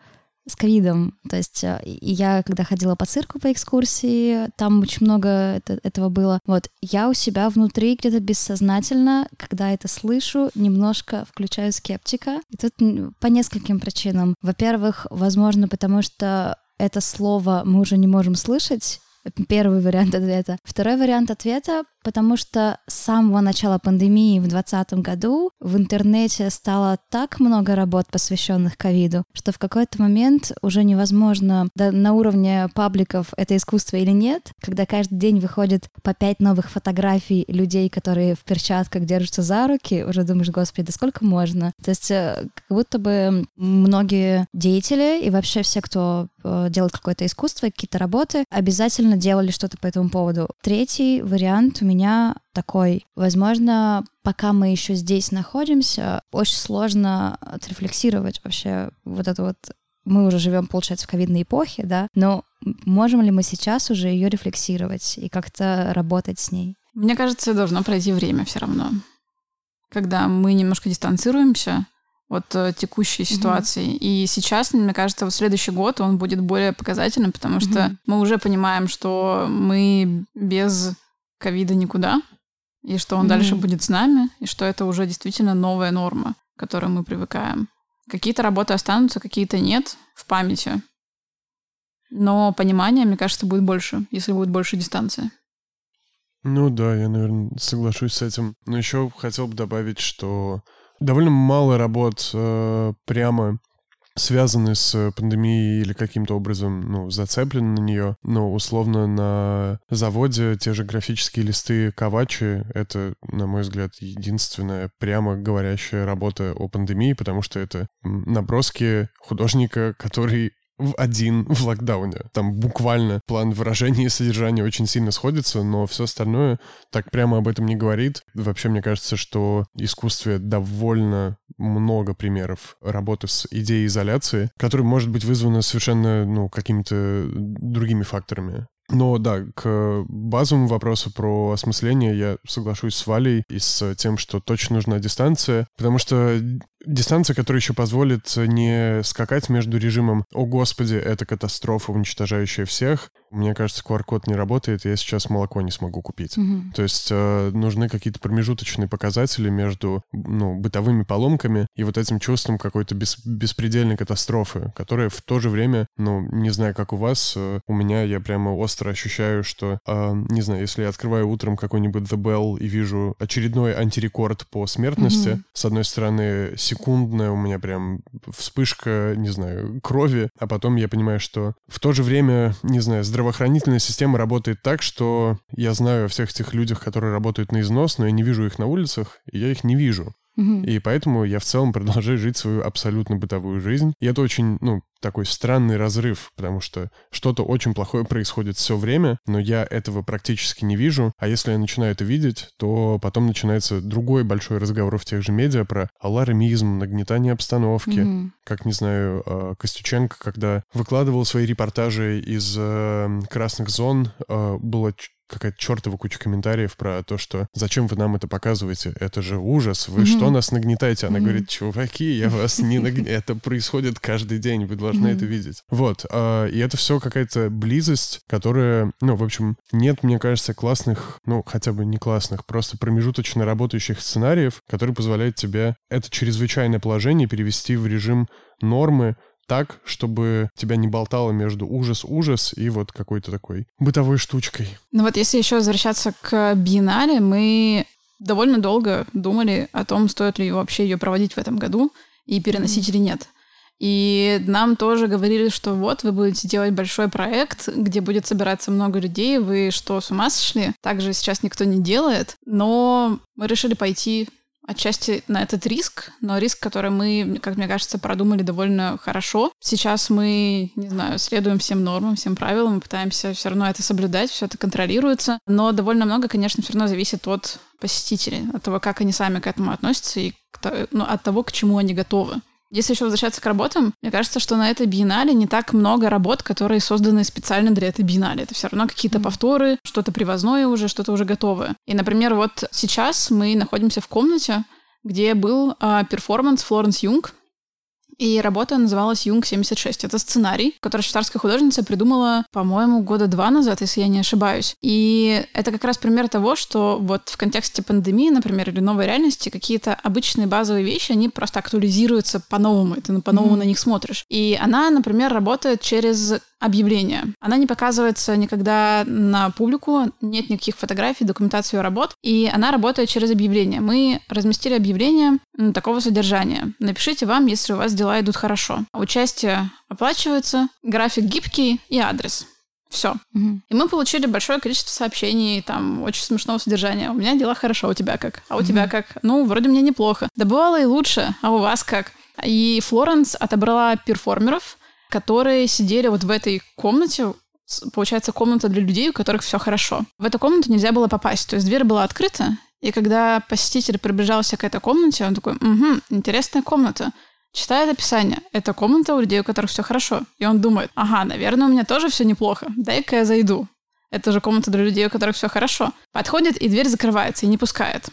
с ковидом. То есть э, я, когда ходила по цирку по экскурсии, там очень много это, этого было. Вот я у себя внутри где-то бессознательно, когда это слышу, немножко включаю скептика. И тут по нескольким причинам. Во-первых, возможно, потому что это слово мы уже не можем слышать, Первый вариант ответа. Второй вариант ответа, потому что с самого начала пандемии в 2020 году в интернете стало так много работ, посвященных ковиду, что в какой-то момент уже невозможно да, на уровне пабликов это искусство или нет, когда каждый день выходит по пять новых фотографий людей, которые в перчатках держатся за руки, уже думаешь, господи, да сколько можно? То есть э, как будто бы многие деятели и вообще все, кто э, делает какое-то искусство, какие-то работы, обязательно делали что-то по этому поводу. Третий вариант у меня такой. Возможно, пока мы еще здесь находимся, очень сложно отрефлексировать вообще вот это вот мы уже живем, получается, в ковидной эпохе, да, но можем ли мы сейчас уже ее рефлексировать и как-то работать с ней? Мне кажется, должно пройти время все равно. Когда мы немножко дистанцируемся, от э, текущей ситуации. Mm-hmm. И сейчас, мне кажется, вот следующий год он будет более показательным, потому mm-hmm. что мы уже понимаем, что мы без ковида никуда, и что он mm-hmm. дальше будет с нами, и что это уже действительно новая норма, к которой мы привыкаем. Какие-то работы останутся, какие-то нет в памяти. Но понимания, мне кажется, будет больше, если будет больше дистанции. Ну да, я, наверное, соглашусь с этим. Но еще хотел бы добавить, что довольно мало работ э, прямо связаны с пандемией или каким-то образом, ну, зацеплены на нее. Но, условно, на заводе те же графические листы Кавачи — это, на мой взгляд, единственная прямо говорящая работа о пандемии, потому что это наброски художника, который в один в локдауне. Там буквально план выражения и содержания очень сильно сходится, но все остальное так прямо об этом не говорит. Вообще, мне кажется, что искусстве довольно много примеров работы с идеей изоляции, которая может быть вызвана совершенно, ну, какими-то другими факторами. Но да, к базовому вопросу про осмысление я соглашусь с Валей и с тем, что точно нужна дистанция, потому что дистанция, которая еще позволит не скакать между режимом «О, Господи, это катастрофа, уничтожающая всех», Мне кажется, QR-код не работает, я сейчас молоко не смогу купить. Мгм. То есть э, нужны какие-то промежуточные показатели между ну, бытовыми поломками и вот этим чувством какой-то бес- беспредельной катастрофы, которая в то же время, ну, не знаю, как у вас, э, у меня я прямо остро ощущаю, что, э, не знаю, если я открываю утром какой-нибудь The Bell и вижу очередной антирекорд по смертности, Мгм. с одной стороны, секундная у меня прям вспышка, не знаю, крови, а потом я понимаю, что в то же время, не знаю, здравоохранительная система работает так, что я знаю о всех этих людях, которые работают на износ, но я не вижу их на улицах, и я их не вижу. И поэтому я в целом продолжаю жить свою абсолютно бытовую жизнь. И это очень, ну, такой странный разрыв, потому что что-то очень плохое происходит все время, но я этого практически не вижу. А если я начинаю это видеть, то потом начинается другой большой разговор в тех же медиа про алармизм, нагнетание обстановки. Мгм. Как, не знаю, э, Костюченко, когда выкладывал свои репортажи из э, красных зон, э, было какая-то чертова куча комментариев про то, что зачем вы нам это показываете? Это же ужас. Вы Мгм. что нас нагнетаете? Она Мгм. говорит, чуваки, я вас не нагнетаю. Это происходит каждый день, вы должны это видеть. Вот. а, И это все какая-то близость, которая, ну, в общем, нет, мне кажется, классных, ну, хотя бы не классных, просто промежуточно работающих сценариев, которые позволяют тебе это чрезвычайное положение перевести в режим нормы, так, чтобы тебя не болтало между ужас-ужас и вот какой-то такой бытовой штучкой. Ну вот если еще возвращаться к биеннале, мы довольно долго думали о том, стоит ли вообще ее проводить в этом году и переносить или нет. И нам тоже говорили, что вот вы будете делать большой проект, где будет собираться много людей, вы что, с ума сошли? Также сейчас никто не делает, но мы решили пойти отчасти на этот риск, но риск, который мы, как мне кажется, продумали довольно хорошо. Сейчас мы, не знаю, следуем всем нормам, всем правилам, мы пытаемся все равно это соблюдать, все это контролируется, но довольно много, конечно, все равно зависит от посетителей, от того, как они сами к этому относятся и ну, от того, к чему они готовы. Если еще возвращаться к работам, мне кажется, что на этой биеннале не так много работ, которые созданы специально для этой биеннале. Это все равно какие-то повторы, что-то привозное уже, что-то уже готовое. И, например, вот сейчас мы находимся в комнате, где был а, перформанс Флоренс Юнг, и работа называлась «Юнг-76». Это сценарий, который швейцарская художница придумала, по-моему, года два назад, если я не ошибаюсь. И это как раз пример того, что вот в контексте пандемии, например, или новой реальности, какие-то обычные базовые вещи, они просто актуализируются по-новому, и ты по-новому Мгм. на них смотришь. И она, например, работает через объявление. Она не показывается никогда на публику, нет никаких фотографий, документации ее работ, и она работает через объявление. Мы разместили объявление такого содержания. Напишите вам, если у вас дела идут хорошо. Участие оплачивается, график гибкий и адрес. Все. Мгм. И мы получили большое количество сообщений, там, очень смешного содержания. У меня дела хорошо, у тебя как? А у тебя как? Ну, вроде мне неплохо. Да бывало и лучше, а у вас как? И Флоренс отобрала перформеров, которые сидели вот в этой комнате, получается, комната для людей, у которых все хорошо. В эту комнату нельзя было попасть, то есть дверь была открыта, и когда посетитель приближался к этой комнате, он такой, угу, интересная комната. Читает описание. Это комната у людей, у которых все хорошо. И он думает, ага, наверное, у меня тоже все неплохо. Дай-ка я зайду. Это же комната для людей, у которых все хорошо. Подходит, и дверь закрывается, и не пускает.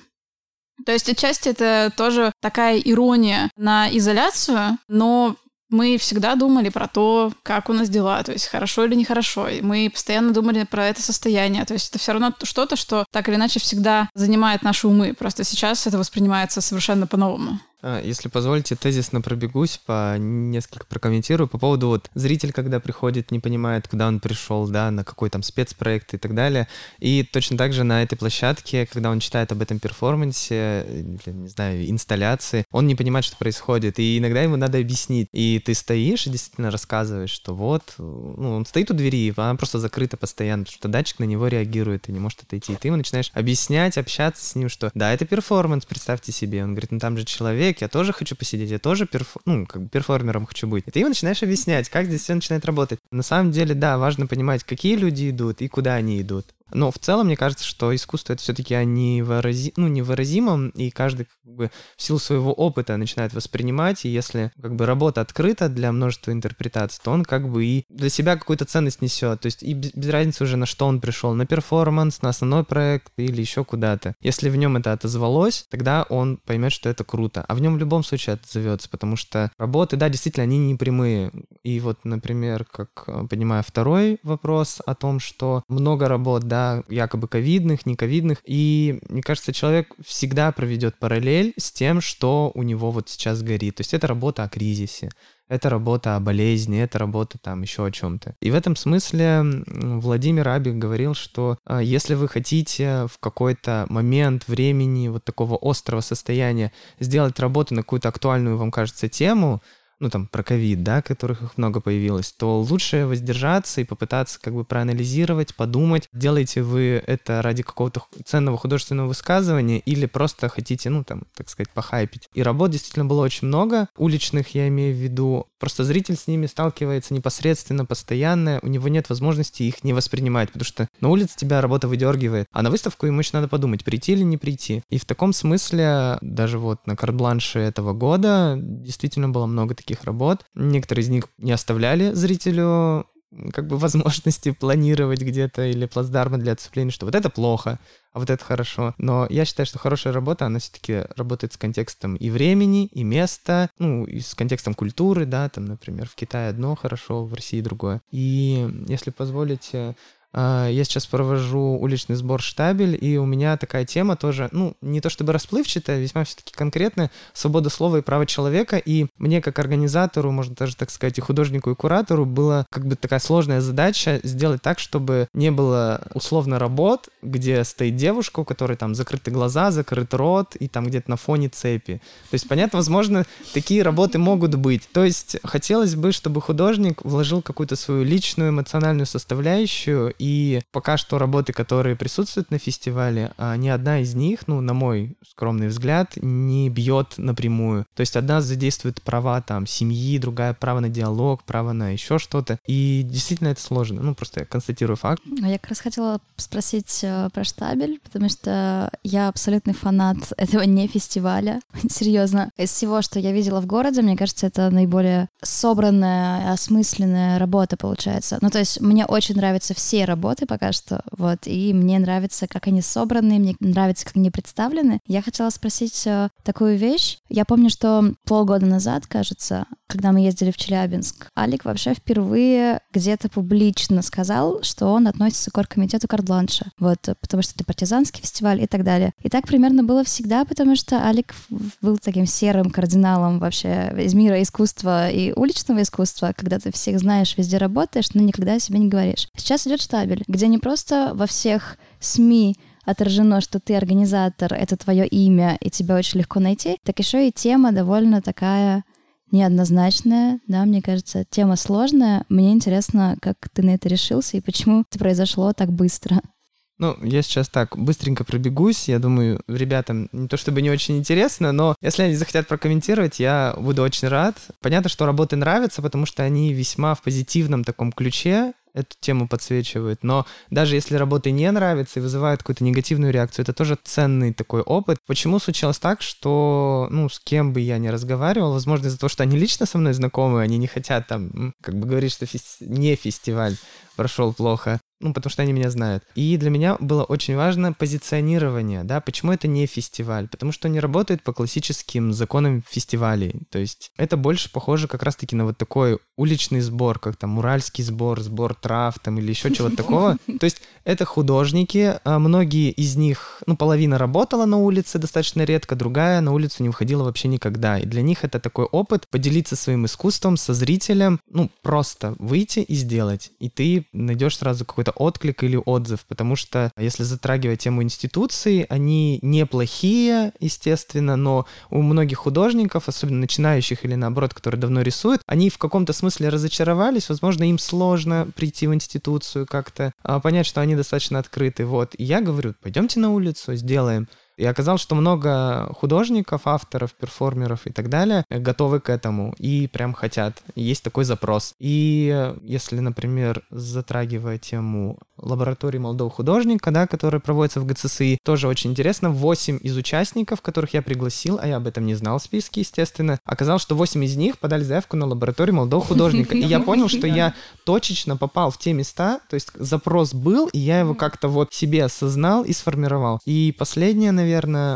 То есть отчасти это тоже такая ирония на изоляцию, но мы всегда думали про то, как у нас дела, то есть хорошо или нехорошо. И мы постоянно думали про это состояние. То есть это все равно что-то, что так или иначе всегда занимает наши умы. Просто сейчас это воспринимается совершенно по-новому. А, Если позволите, тезисно пробегусь, по несколько прокомментирую по поводу вот зритель, когда приходит, не понимает, куда он пришел, да, на какой там спецпроект и так далее. И точно так же на этой площадке, когда он читает об этом перформансе, не знаю, инсталляции, он не понимает, что происходит, и иногда ему надо объяснить. И ты стоишь и действительно рассказываешь, что вот, ну, он стоит у двери, она просто закрыта постоянно, потому что датчик на него реагирует и не может отойти. И ты ему начинаешь объяснять, общаться с ним, что да, это перформанс, представьте себе. Он говорит, ну там же человек, я тоже хочу посидеть, я тоже перф... ну, как бы перформером хочу быть. И ты ему начинаешь объяснять, как здесь все начинает работать. На самом деле, да, важно понимать, какие люди идут и куда они идут. Но в целом, мне кажется, что искусство это все-таки невырази... ну, невыразимо, и каждый как бы, в силу своего опыта начинает воспринимать, и если как бы работа открыта для множества интерпретаций, то он как бы и для себя какую-то ценность несет. То есть и без, без разницы уже на что он пришел, на перформанс, на основной проект или еще куда-то. Если в нем это отозвалось, тогда он поймет, что это круто. А в нем в любом случае отзовется, потому что работы, да, действительно, они не прямые. И вот, например, как э, понимаю, второй вопрос о том, что много работ, да, якобы ковидных, не ковидных, и мне кажется, человек всегда проведет параллель с тем, что у него вот сейчас горит. То есть это работа о кризисе, это работа о болезни, это работа там еще о чем-то. И в этом смысле Владимир Абик говорил, что э, если вы хотите в какой-то момент времени вот такого острого состояния сделать работу на какую-то актуальную, вам кажется, тему, ну там про ковид, да, которых их много появилось, то лучше воздержаться и попытаться как бы проанализировать, подумать, делаете вы это ради какого-то ценного художественного высказывания или просто хотите, ну там, так сказать, похайпить. И работ действительно было очень много, уличных я имею в виду, просто зритель с ними сталкивается непосредственно, постоянно, у него нет возможности их не воспринимать, потому что на улице тебя работа выдергивает, а на выставку ему еще надо подумать, прийти или не прийти. И в таком смысле даже вот на карт-бланше этого года действительно было много работ. Некоторые из них не оставляли зрителю как бы возможности планировать где-то или плацдарма для отцепления, что вот это плохо, а вот это хорошо. Но я считаю, что хорошая работа, она все-таки работает с контекстом и времени, и места, ну, и с контекстом культуры, да, там, например, в Китае одно хорошо, в России другое. И если позволите, я сейчас провожу уличный сбор штабель, и у меня такая тема тоже, ну, не то чтобы расплывчатая, весьма все-таки конкретная, свобода слова и права человека, и мне как организатору, можно даже так сказать, и художнику, и куратору было как бы такая сложная задача сделать так, чтобы не было условно работ, где стоит девушка, у которой там закрыты глаза, закрыт рот, и там где-то на фоне цепи. То есть, понятно, возможно, такие работы могут быть. То есть, хотелось бы, чтобы художник вложил какую-то свою личную эмоциональную составляющую, и пока что работы, которые присутствуют на фестивале, а ни одна из них, ну, на мой скромный взгляд, не бьет напрямую. То есть одна задействует права там семьи, другая право на диалог, право на еще что-то. И действительно это сложно. Ну, просто я констатирую факт. А я как раз хотела спросить э, про штабель, потому что я абсолютный фанат этого не фестиваля. Серьезно. Из всего, что я видела в городе, мне кажется, это наиболее собранная, осмысленная работа получается. Ну, то есть мне очень нравятся все работы пока что, вот, и мне нравится, как они собраны, мне нравится, как они представлены. Я хотела спросить э, такую вещь. Я помню, что полгода назад, кажется, когда мы ездили в Челябинск, Алик вообще впервые где-то публично сказал, что он относится к оргкомитету Кардланша, вот, потому что это партизанский фестиваль и так далее. И так примерно было всегда, потому что Алик был таким серым кардиналом вообще из мира искусства и уличного искусства, когда ты всех знаешь, везде работаешь, но никогда о себе не говоришь. Сейчас идет штаб табель, где не просто во всех СМИ отражено, что ты организатор, это твое имя, и тебя очень легко найти, так еще и тема довольно такая неоднозначная, да, мне кажется, тема сложная. Мне интересно, как ты на это решился и почему это произошло так быстро. Ну, я сейчас так быстренько пробегусь. Я думаю, ребятам не то чтобы не очень интересно, но если они захотят прокомментировать, я буду очень рад. Понятно, что работы нравятся, потому что они весьма в позитивном таком ключе эту тему подсвечивают. Но даже если работы не нравятся и вызывают какую-то негативную реакцию, это тоже ценный такой опыт. Почему случилось так, что, ну, с кем бы я ни разговаривал, возможно, из-за того, что они лично со мной знакомы, они не хотят там, как бы говорить, что фес... не фестиваль прошел плохо ну, потому что они меня знают. И для меня было очень важно позиционирование, да, почему это не фестиваль? Потому что он не работает по классическим законам фестивалей. То есть это больше похоже как раз-таки на вот такой уличный сбор, как там уральский сбор, сбор трав там или еще чего-то такого. То есть это художники, а многие из них, ну, половина работала на улице достаточно редко, другая на улицу не выходила вообще никогда. И для них это такой опыт поделиться своим искусством со зрителем, ну, просто выйти и сделать. И ты найдешь сразу какой-то отклик или отзыв, потому что если затрагивать тему институции, они неплохие, естественно, но у многих художников, особенно начинающих или наоборот, которые давно рисуют, они в каком-то смысле разочаровались, возможно, им сложно прийти в институцию как-то, а понять, что они достаточно открыты, вот. И я говорю, пойдемте на улицу, сделаем. И оказалось, что много художников, авторов, перформеров и так далее готовы к этому и прям хотят. Есть такой запрос. И если, например, затрагивая тему лаборатории молодого художника, да, которая проводится в ГЦСИ. Тоже очень интересно. Восемь из участников, которых я пригласил, а я об этом не знал в списке, естественно, оказалось, что восемь из них подали заявку на лабораторию молодого художника. И я понял, что я точечно попал в те места, то есть запрос был, и я его как-то вот себе осознал и сформировал. И последнее, наверное,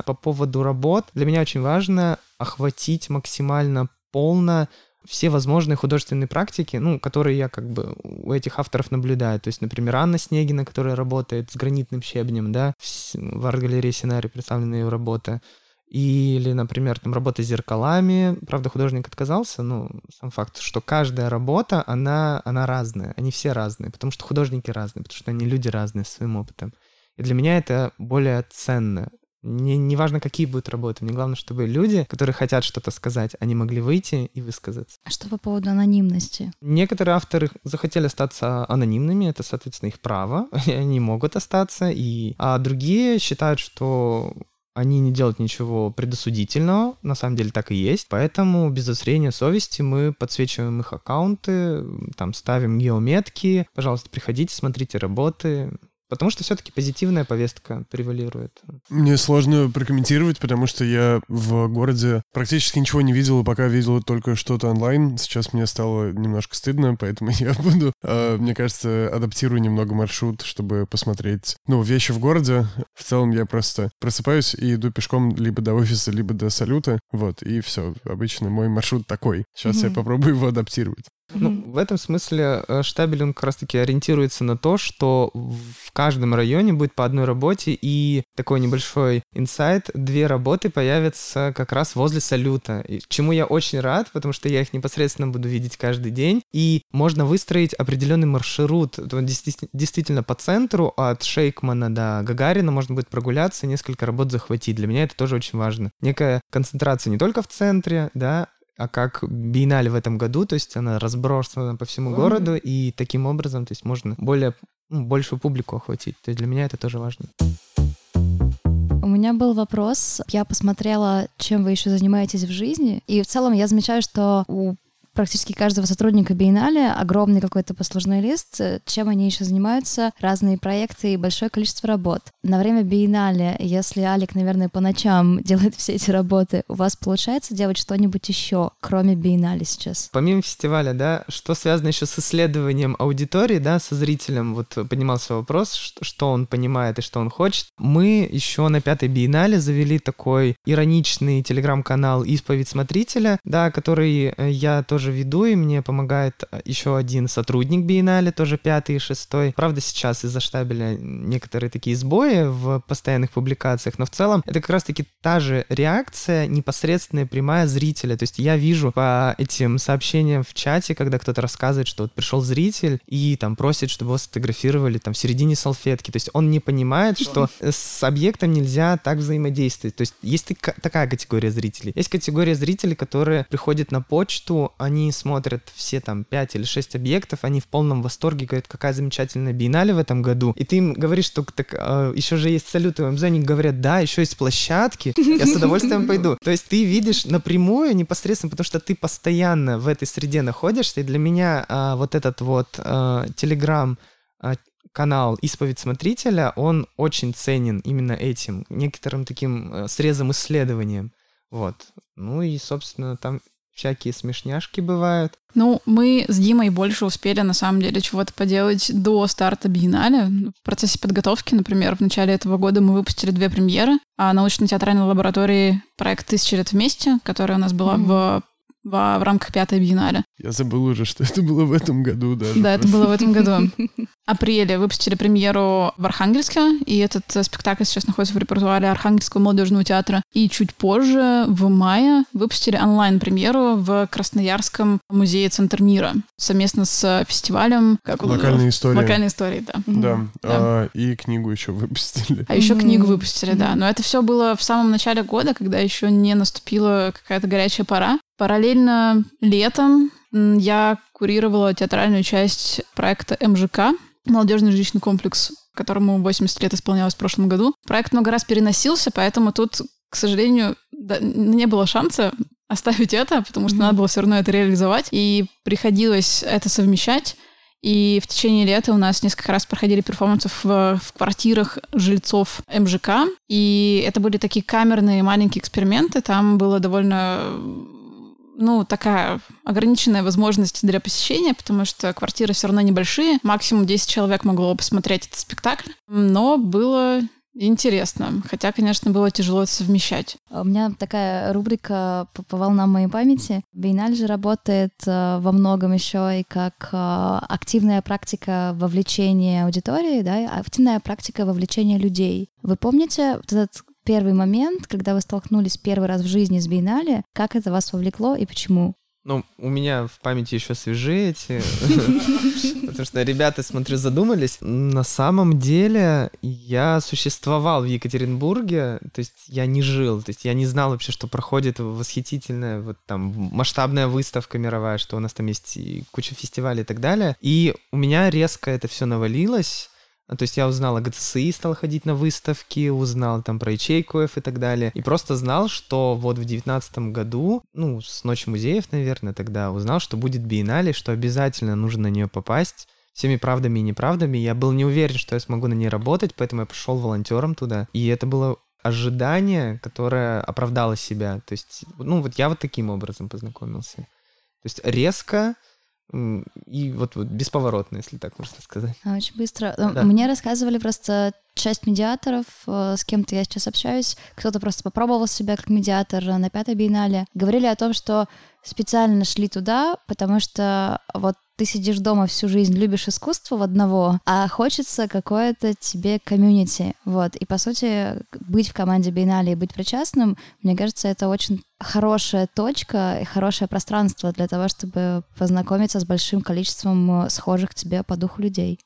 по поводу работ. Для меня очень важно охватить максимально полно все возможные художественные практики, ну, которые я как бы у этих авторов наблюдаю. То есть, например, Анна Снегина, которая работает с гранитным щебнем, да, в арт-галерее Сценарий представлены ее работы. Или, например, там работа с зеркалами. Правда, художник отказался, но сам факт, что каждая работа, она, она разная. Они все разные, потому что художники разные, потому что они люди разные с своим опытом. И для меня это более ценно. Не, не важно, какие будут работы. Мне главное, чтобы люди, которые хотят что-то сказать, они могли выйти и высказаться. А что по поводу анонимности? Некоторые авторы захотели остаться анонимными, это, соответственно, их право, и они могут остаться, и... а другие считают, что они не делают ничего предосудительного, на самом деле так и есть, поэтому без зазрения совести мы подсвечиваем их аккаунты, там ставим геометки, пожалуйста, приходите, смотрите работы, Потому что все-таки позитивная повестка превалирует. Мне сложно прокомментировать, потому что я в городе практически ничего не видел, пока видел только что-то онлайн. Сейчас мне стало немножко стыдно, поэтому я буду, э, мне кажется, адаптирую немного маршрут, чтобы посмотреть, ну, вещи в городе. В целом я просто просыпаюсь и иду пешком либо до офиса, либо до салюта. Вот, и все. Обычно мой маршрут такой. Сейчас mm-hmm. я попробую его адаптировать. Ну, в этом смысле э, штабель, как раз-таки ориентируется на то, что в каждом районе будет по одной работе, и такой небольшой инсайт, две работы появятся как раз возле салюта, чему я очень рад, потому что я их непосредственно буду видеть каждый день, и можно выстроить определенный маршрут, действительно по центру, от Шейкмана до Гагарина можно будет прогуляться, несколько работ захватить. Для меня это тоже очень важно. Некая концентрация не только в центре, да, а как биеннале в этом году, то есть она разбросана по всему городу, и таким образом, то есть можно более, ну, большую публику охватить. То есть для меня это тоже важно. У меня был вопрос. Я посмотрела, чем вы еще занимаетесь в жизни. И в целом я замечаю, что у практически каждого сотрудника биеннале огромный какой-то послужной лист, э, чем они еще занимаются, разные проекты и большое количество работ. На время биеннале, если Алик, наверное, по ночам делает все эти работы, у вас получается делать что-нибудь еще, кроме биеннале сейчас? Помимо фестиваля, да, что связано еще с исследованием аудитории, да, со зрителем, вот поднимался вопрос, что, он понимает и что он хочет. Мы еще на пятой биеннале завели такой ироничный телеграм-канал «Исповедь смотрителя», да, который э, я тоже тоже веду, и мне помогает э, еще один сотрудник биеннале, тоже пятый и шестой. Правда, сейчас из-за штабеля некоторые такие сбои в постоянных публикациях, но в целом это как раз-таки та же реакция, непосредственная, прямая зрителя. То есть я вижу по этим сообщениям в чате, когда кто-то рассказывает, что вот пришел зритель и там просит, чтобы его сфотографировали там в середине салфетки. То есть он не понимает, что с объектом нельзя так взаимодействовать. То есть есть такая категория зрителей. Есть категория зрителей, которые приходят на почту, они смотрят все там 5 или 6 объектов, они в полном восторге, говорят, какая замечательная биеннале в этом году. И ты им говоришь, что так, э, еще же есть салюты в МЗ, они говорят, да, еще есть площадки, я с удовольствием пойду. То есть ты видишь напрямую, непосредственно, потому что ты постоянно в этой среде находишься, и для меня э, вот этот вот э, Телеграм э, канал «Исповедь смотрителя», он очень ценен именно этим, некоторым таким э, срезом исследованием. Вот. Ну и, собственно, там всякие смешняшки бывают. Ну, мы с Димой больше успели, на самом деле, чего-то поделать до старта биеннале. В процессе подготовки, например, в начале этого года мы выпустили две премьеры. А научно-театральной лаборатории проект «Тысяча лет вместе», которая у нас была mm-hmm. в в, в рамках пятой биеннале. Я забыл уже, что это было в этом году даже. Да, это было в этом году. апреле выпустили премьеру в Архангельске, и этот э, спектакль сейчас находится в репертуаре Архангельского молодежного театра. И чуть позже, в мае, выпустили онлайн-премьеру в Красноярском музее «Центр мира» совместно с фестивалем... Как Локальные истории. Локальные истории, да. Да, да. А, и книгу еще выпустили. А еще книгу выпустили, да. Но это все было в самом начале года, когда еще не наступила какая-то горячая пора. Параллельно летом я курировала театральную часть проекта МЖК, молодежный жилищный комплекс, которому 80 лет исполнялось в прошлом году. Проект много раз переносился, поэтому тут, к сожалению, да, не было шанса оставить это, потому что mm-hmm. надо было все равно это реализовать, и приходилось это совмещать. И в течение лета у нас несколько раз проходили перформансы в, в квартирах жильцов МЖК. И это были такие камерные маленькие эксперименты. Там было довольно ну, такая ограниченная возможность для посещения, потому что квартиры все равно небольшие. Максимум 10 человек могло посмотреть этот спектакль. Но было Интересно. Хотя, конечно, было тяжело совмещать. У меня такая рубрика по, по волнам моей памяти. Биенналь же работает э, во многом еще и как э, активная практика вовлечения аудитории, да, активная практика вовлечения людей. Вы помните вот этот первый момент, когда вы столкнулись первый раз в жизни с биеннале, как это вас вовлекло и почему? Ну, у меня в памяти еще свежие эти, потому что ребята, смотрю, задумались. На самом деле я существовал в Екатеринбурге, то есть я не жил, то есть я не знал вообще, что проходит восхитительная вот там масштабная выставка мировая, что у нас там есть куча фестивалей и так далее. И у меня резко это все навалилось, то есть я узнал о ГЦСИ, стал ходить на выставки, узнал там про ячейку и так далее. И просто знал, что вот в девятнадцатом году, ну, с Ночи музеев, наверное, тогда узнал, что будет биеннале, что обязательно нужно на нее попасть всеми правдами и неправдами. Я был не уверен, что я смогу на ней работать, поэтому я пошел волонтером туда. И это было ожидание, которое оправдало себя. То есть, ну, вот я вот таким образом познакомился. То есть резко и вот, вот бесповоротно, если так можно сказать. Очень быстро. Да. Мне рассказывали просто часть медиаторов, э, с кем-то я сейчас общаюсь, кто-то просто попробовал себя как медиатор на пятой биеннале, говорили о том, что специально шли туда, потому что вот ты сидишь дома всю жизнь, любишь искусство в одного, а хочется какое-то тебе комьюнити, вот. И, по сути, быть в команде Биеннале и быть причастным, мне кажется, это очень хорошая точка и хорошее пространство для того, чтобы познакомиться с большим количеством э, схожих тебе по духу людей.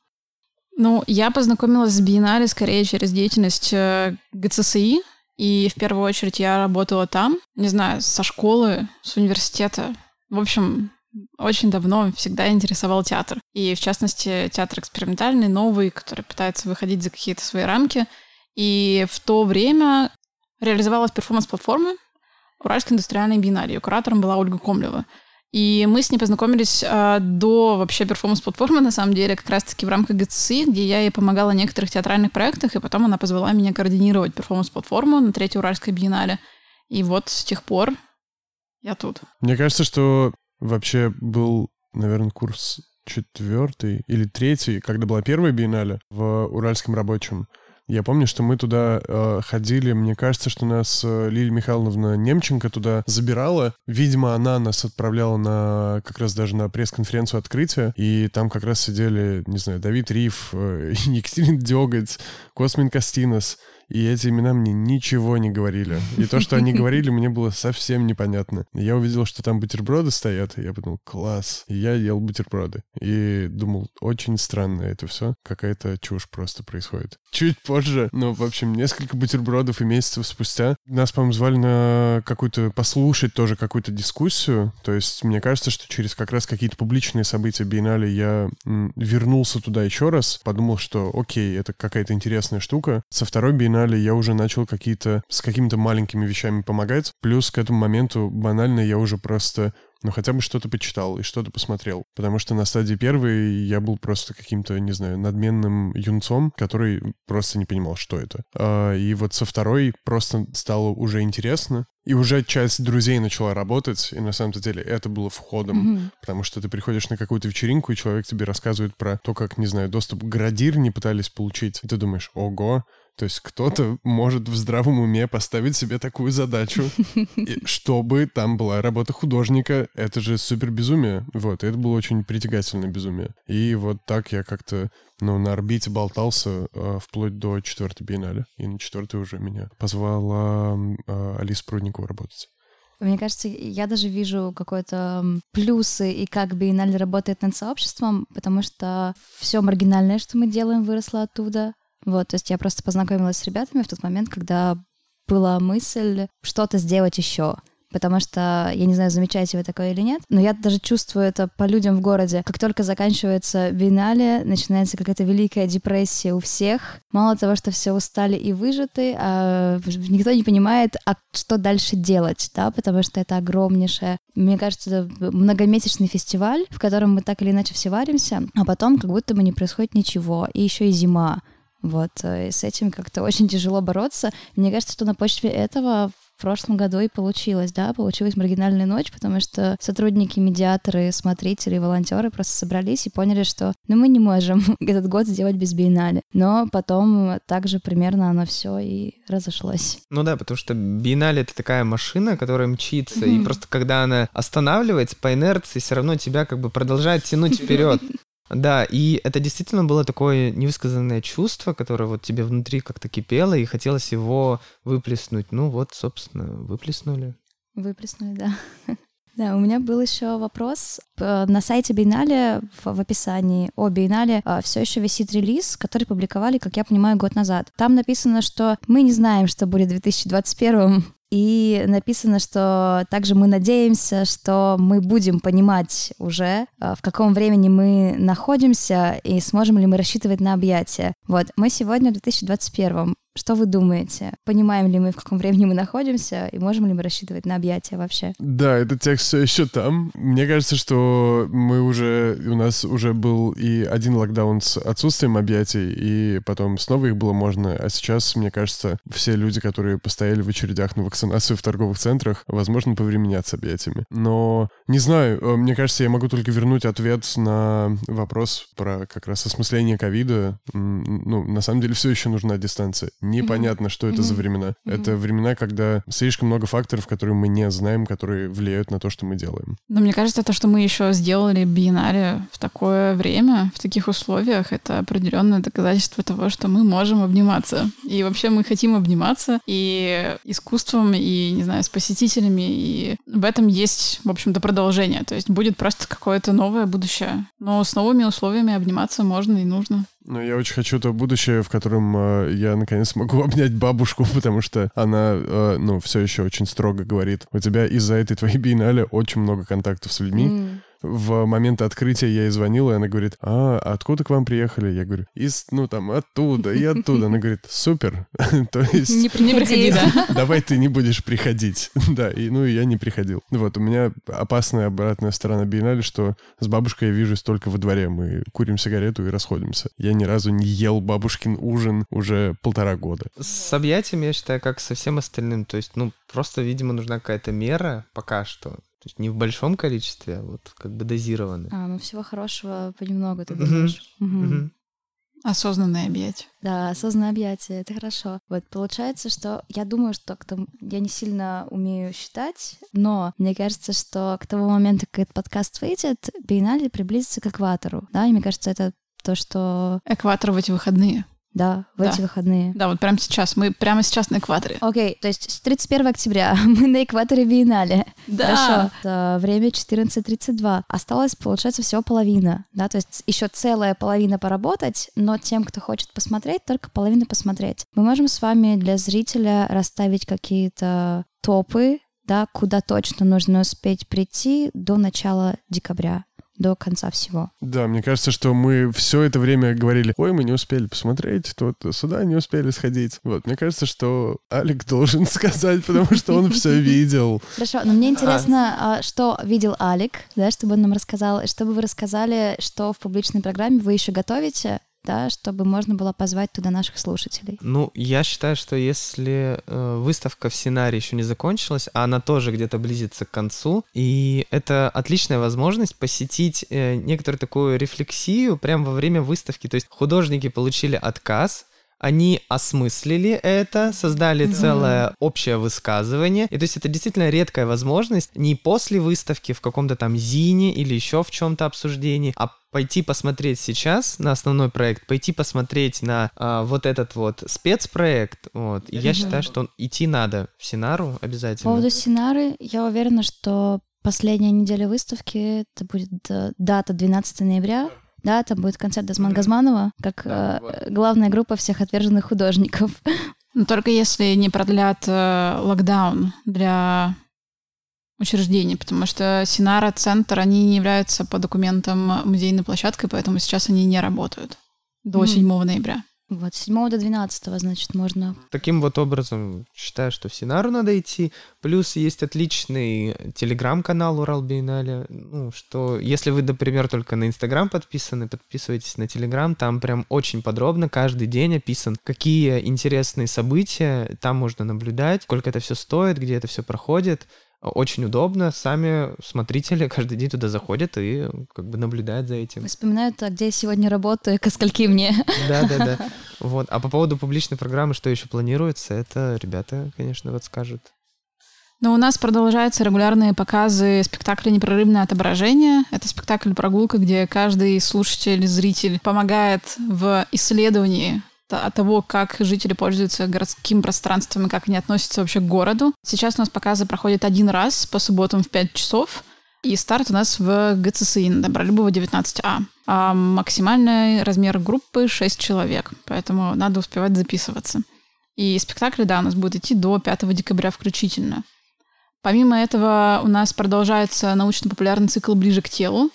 Ну, я познакомилась с Биеннале скорее через деятельность э, ГЦСИ, и в первую очередь я работала там, не знаю, со школы, с университета. В общем, очень давно всегда интересовал театр. И, в частности, театр экспериментальный, новый, который пытается выходить за какие-то свои рамки. И в то время реализовалась перформанс-платформа Уральской индустриальной биеннале. Ее куратором была Ольга Комлева. И мы с ней познакомились а, до вообще перформанс-платформы, на самом деле, как раз-таки в рамках ГЦСИ, где я ей помогала в некоторых театральных проектах, и потом она позвала меня координировать перформанс-платформу на Третьей Уральской биеннале. И вот с тех пор я тут. Мне кажется, что вообще был, наверное, курс четвертый или третий, когда была первая биеннале в Уральском рабочем. Я помню, что мы туда э, ходили, мне кажется, что нас э, Лилия Михайловна Немченко туда забирала. Видимо, она нас отправляла на как раз даже на пресс-конференцию открытия, и там как раз сидели, не знаю, Давид Риф, э, Екатерина Деготь, Космин Костинос, и эти имена мне ничего не говорили. И то, что они говорили, мне было совсем непонятно. Я увидел, что там бутерброды стоят, и я подумал, класс. И я ел бутерброды. И думал, очень странно это все. Какая-то чушь просто происходит. Чуть позже, ну, в общем, несколько бутербродов и месяцев спустя, нас, по-моему, звали на какую-то, послушать тоже какую-то дискуссию. То есть, мне кажется, что через как раз какие-то публичные события биеннале я вернулся туда еще раз, подумал, что окей, это какая-то интересная штука. Со второй биеннале биеннале я уже начал какие-то с какими-то маленькими вещами помогать. Плюс к этому моменту банально я уже просто ну, хотя бы что-то почитал и что-то посмотрел. Потому что на стадии первой я был просто каким-то, не знаю, надменным юнцом, который просто не понимал, что это. А, и вот со второй просто стало уже интересно. И уже часть друзей начала работать, и на самом деле это было входом, mm-hmm. потому что ты приходишь на какую-то вечеринку, и человек тебе рассказывает про то, как, не знаю, доступ к градир не пытались получить, и ты думаешь, ого, то есть кто-то может в здравом уме поставить себе такую задачу, чтобы там была работа художника. Это же супер безумие. Вот, это было очень притягательное безумие. И вот так я как-то ну, на орбите болтался э, вплоть до четвертой биеннале. И на четвертой уже меня позвала э, Алиса Прудникова работать. Мне кажется, я даже вижу какой-то плюсы и как биеннале работает над сообществом, потому что все маргинальное, что мы делаем, выросло оттуда. Вот, то есть я просто познакомилась с ребятами в тот момент, когда была мысль что-то сделать еще. потому что, я не знаю, замечаете вы такое или нет, но я даже чувствую это по людям в городе. Как только заканчивается биеннале, начинается какая-то великая депрессия у всех. Мало того, что все устали и выжаты, а никто не понимает, а что дальше делать, да, потому что это огромнейшее, мне кажется, это многомесячный фестиваль, в котором мы так или иначе все варимся, а потом как будто бы не происходит ничего, и еще и зима. Вот, э, и с этим как-то очень тяжело бороться. Мне кажется, что на почве этого в прошлом году и получилось, да, получилась маргинальная ночь, потому что сотрудники, медиаторы, смотрители, волонтеры просто собрались и поняли, что ну мы не можем этот год сделать без биеннале. Но потом также примерно оно все и разошлось. Ну да, потому что биеннале это такая машина, которая мчится, и просто когда она останавливается по инерции, все равно тебя как бы продолжает тянуть вперед. Да, и это действительно было такое невысказанное чувство, которое вот тебе внутри как-то кипело, и хотелось его выплеснуть. Ну вот, собственно, выплеснули. Выплеснули, да. Да, у меня был еще вопрос. На сайте Биеннале в, в описании о Биеннале а, все еще висит релиз, который публиковали, как я понимаю, год назад. Там написано, что мы не знаем, что будет в 2021 и написано, что также мы надеемся, что мы будем понимать уже, э, в каком времени мы находимся и сможем ли мы рассчитывать на объятия. Вот, мы сегодня в 2021. Что вы думаете? Понимаем ли мы, в каком времени мы находимся, и можем ли мы рассчитывать на объятия вообще? Да, этот текст все еще там. Мне кажется, что мы уже, у нас уже был и один локдаун с отсутствием объятий, и потом снова их было можно, а сейчас, мне кажется, все люди, которые постояли в очередях на вакцинацию в торговых центрах, возможно, повременят с объятиями. Но, не знаю, э, мне кажется, я могу только вернуть ответ на вопрос про как раз осмысление ковида. Ну, на самом деле, все еще нужна дистанция непонятно, что это за времена. Это времена, когда слишком много факторов, которые мы не знаем, которые влияют на то, что мы делаем. Но мне кажется, то, что мы еще сделали биеннале в такое время, в таких условиях, это определенное доказательство того, что мы можем обниматься. И вообще мы хотим обниматься и искусством, и, не знаю, с посетителями, и в этом есть, в общем-то, продолжение. То есть будет просто какое-то новое будущее. Но с новыми условиями обниматься можно и нужно. Ну, я очень хочу то будущее, в котором э, я наконец могу обнять бабушку, потому что она, э, ну, все еще очень строго говорит. У тебя из-за этой твоей биеннале очень много контактов с людьми. Mm в момент открытия я ей звонила, и она говорит, а, откуда к вам приехали? Я говорю, из, ну, там, оттуда и оттуда. Она говорит, супер. То есть... Не, приходи, да. Давай ты не будешь приходить. да, и, ну, и я не приходил. Вот, у меня опасная обратная сторона биеннале, что с бабушкой я вижусь только во дворе. Мы курим сигарету и расходимся. Я ни разу не ел бабушкин ужин уже полтора года. С объятиями, я считаю, как со всем остальным. То есть, ну, просто, видимо, нужна какая-то мера пока что. То есть не в большом количестве, а вот как бы дозированы. А, ну всего хорошего понемногу ты думаешь. Угу. Осознанное объятие. Да, осознанное объятие, это хорошо. Вот получается, что я думаю, что к тому, я не сильно умею считать, но мне кажется, что к тому моменту, как этот подкаст выйдет, биеннале приблизится к экватору, да, и мне кажется, это то, что... Экватор в эти выходные. Да, в да. эти выходные. Да, вот прямо сейчас. Мы прямо сейчас на экваторе. Окей, okay, то есть 31 октября мы на экваторе биеннале. Да. Хорошо. Это время 14.32. Осталось, получается, всего половина. Да, то есть еще целая половина поработать, но тем, кто хочет посмотреть, только половина посмотреть. Мы можем с вами для зрителя расставить какие-то топы, да, куда точно нужно успеть прийти до начала декабря до конца всего. Да, мне кажется, что мы все это время говорили, ой, мы не успели посмотреть, тут сюда не успели сходить. Вот, мне кажется, что Алик должен сказать, потому что он все видел. Хорошо, но мне интересно, а, что видел Алик, да, чтобы он нам рассказал, чтобы вы рассказали, что в публичной программе вы еще готовите, да, чтобы можно было позвать туда наших слушателей? Ну, я считаю, что если э, выставка в сценарии еще не закончилась, а она тоже где-то близится к концу, и это отличная возможность посетить э, некоторую такую рефлексию прямо во время выставки. То есть художники получили отказ, они осмыслили это, создали да. целое общее высказывание. И то есть это действительно редкая возможность не после выставки в каком-то там зине или еще в чем-то обсуждении, а пойти посмотреть сейчас на основной проект, пойти посмотреть на а, вот этот вот спецпроект, вот. И я считаю, что идти надо в Синару обязательно. По поводу Синары, я уверена, что последняя неделя выставки, это будет э, дата 12 ноября, да, там будет концерт Десман Газманова, как да, э, главная группа всех отверженных художников. Но только если не продлят э, локдаун для учреждений, потому что Синара, Центр, они не являются по документам музейной площадкой, поэтому сейчас они не работают до. 7 ноября. Вот, с 7 до 12, значит, можно... Таким вот образом считаю, что в Синару надо идти. Плюс есть отличный телеграм-канал Урал Биеннале. Ну, что если вы, например, только на Инстаграм подписаны, подписывайтесь на Телеграм. Там прям очень подробно каждый день описан, какие интересные события там можно наблюдать, сколько это все стоит, где это все проходит. Очень удобно. Сами смотрители каждый день туда заходят и как бы наблюдают за этим. Вспоминают, а где я сегодня работаю, ко скольки мне. Да, да, да. Вот. А по поводу публичной программы, что еще планируется, это ребята, конечно, вот скажут. Но у нас продолжаются регулярные показы спектакля «Непрерывное отображение». Это спектакль «Прогулка», где каждый слушатель, зритель помогает в исследовании та- того, как жители пользуются городским пространством и как они относятся вообще к городу. Сейчас у нас показы проходят один раз по субботам в 5 часов. И старт у нас в ГЦСИ на Добролюбова 19А. А максимальный размер группы 6 человек, поэтому надо успевать записываться. И спектакль, да, у нас будет идти до 5 декабря включительно. Помимо этого у нас продолжается научно-популярный цикл «Ближе к телу»,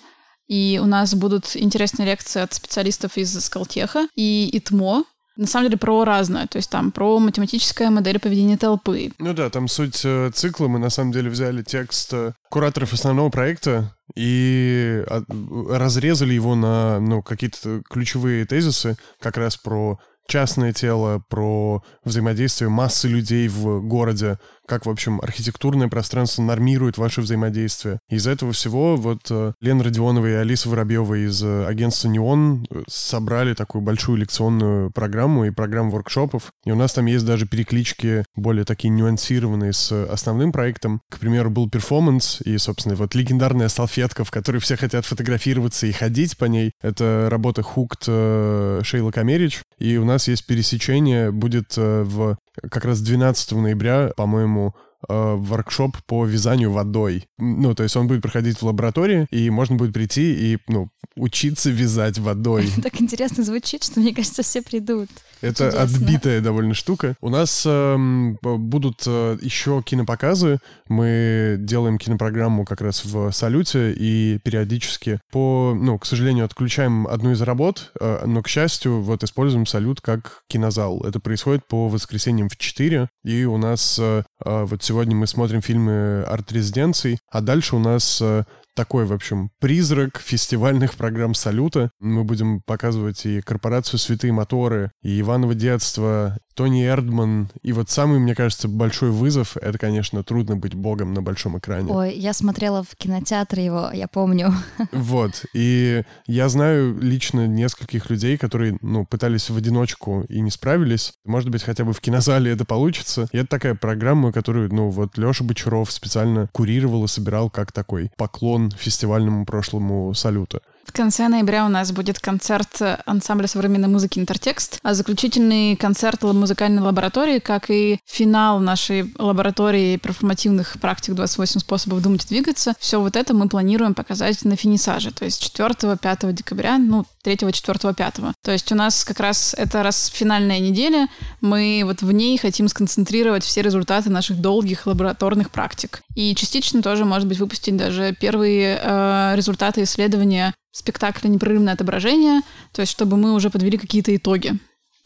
и у нас будут интересные лекции от специалистов из Скалтеха и ИТМО, на самом деле про разное, то есть там про математическая модель поведения толпы. Ну да, там суть э, цикла. Мы на самом деле взяли текст э, кураторов основного проекта и от- разрезали его на ну, какие-то ключевые тезисы как раз про частное тело, про взаимодействие массы людей в городе, как, в общем, архитектурное пространство нормирует ваше взаимодействие. Из этого всего вот э, Лена Родионова и Алиса Воробьева из э, агентства «Неон» э, собрали такую большую лекционную программу и программу воркшопов. И у нас там есть даже переклички более такие нюансированные с основным проектом. К примеру, был перформанс и, собственно, вот легендарная салфетка, в которой все хотят фотографироваться и ходить по ней. Это работа Хукт Шейла Камерич. И у нас есть пересечение, будет в как раз 12 ноября, по-моему, воркшоп по вязанию водой. Ну, то есть он будет проходить в лаборатории, и можно будет прийти и, ну, учиться вязать водой. Так интересно звучит, что, мне кажется, все придут. Это Чудесно. отбитая довольно штука. У нас б- будут э, еще кинопоказы. Мы делаем кинопрограмму как раз в салюте и периодически по, ну, к сожалению, отключаем одну из работ, э, но, к счастью, вот используем салют как кинозал. Это происходит по воскресеньям в 4, и у нас э, э, вот сегодня мы смотрим фильмы арт-резиденций, а дальше у нас э, такой, в общем, призрак фестивальных программ «Салюта». Мы будем показывать и корпорацию «Святые моторы», и «Иваново детство», Тони Эрдман. И вот самый, мне кажется, большой вызов — это, конечно, трудно быть богом на большом экране. Ой, я смотрела в кинотеатре его, я помню. Вот. И я знаю лично нескольких людей, которые, ну, пытались в одиночку и не справились. Может быть, хотя бы в кинозале это получится. И это такая программа, которую, ну, вот Леша Бочаров специально курировал и собирал как такой поклон фестивальному прошлому салюта. В конце ноября у нас будет концерт ансамбля современной музыки «Интертекст», а заключительный концерт музыкальной лаборатории, как и финал нашей лаборатории перформативных практик 28 способов думать и двигаться. Все вот это мы планируем показать на финисаже, то есть 4-5 декабря, ну, 3, 4, 5. То есть у нас как раз это раз финальная неделя, мы вот в ней хотим сконцентрировать все результаты наших долгих лабораторных практик. И частично тоже, может быть, выпустить даже первые э, результаты исследования спектакля «Непрерывное отображение», то есть чтобы мы уже подвели какие-то итоги.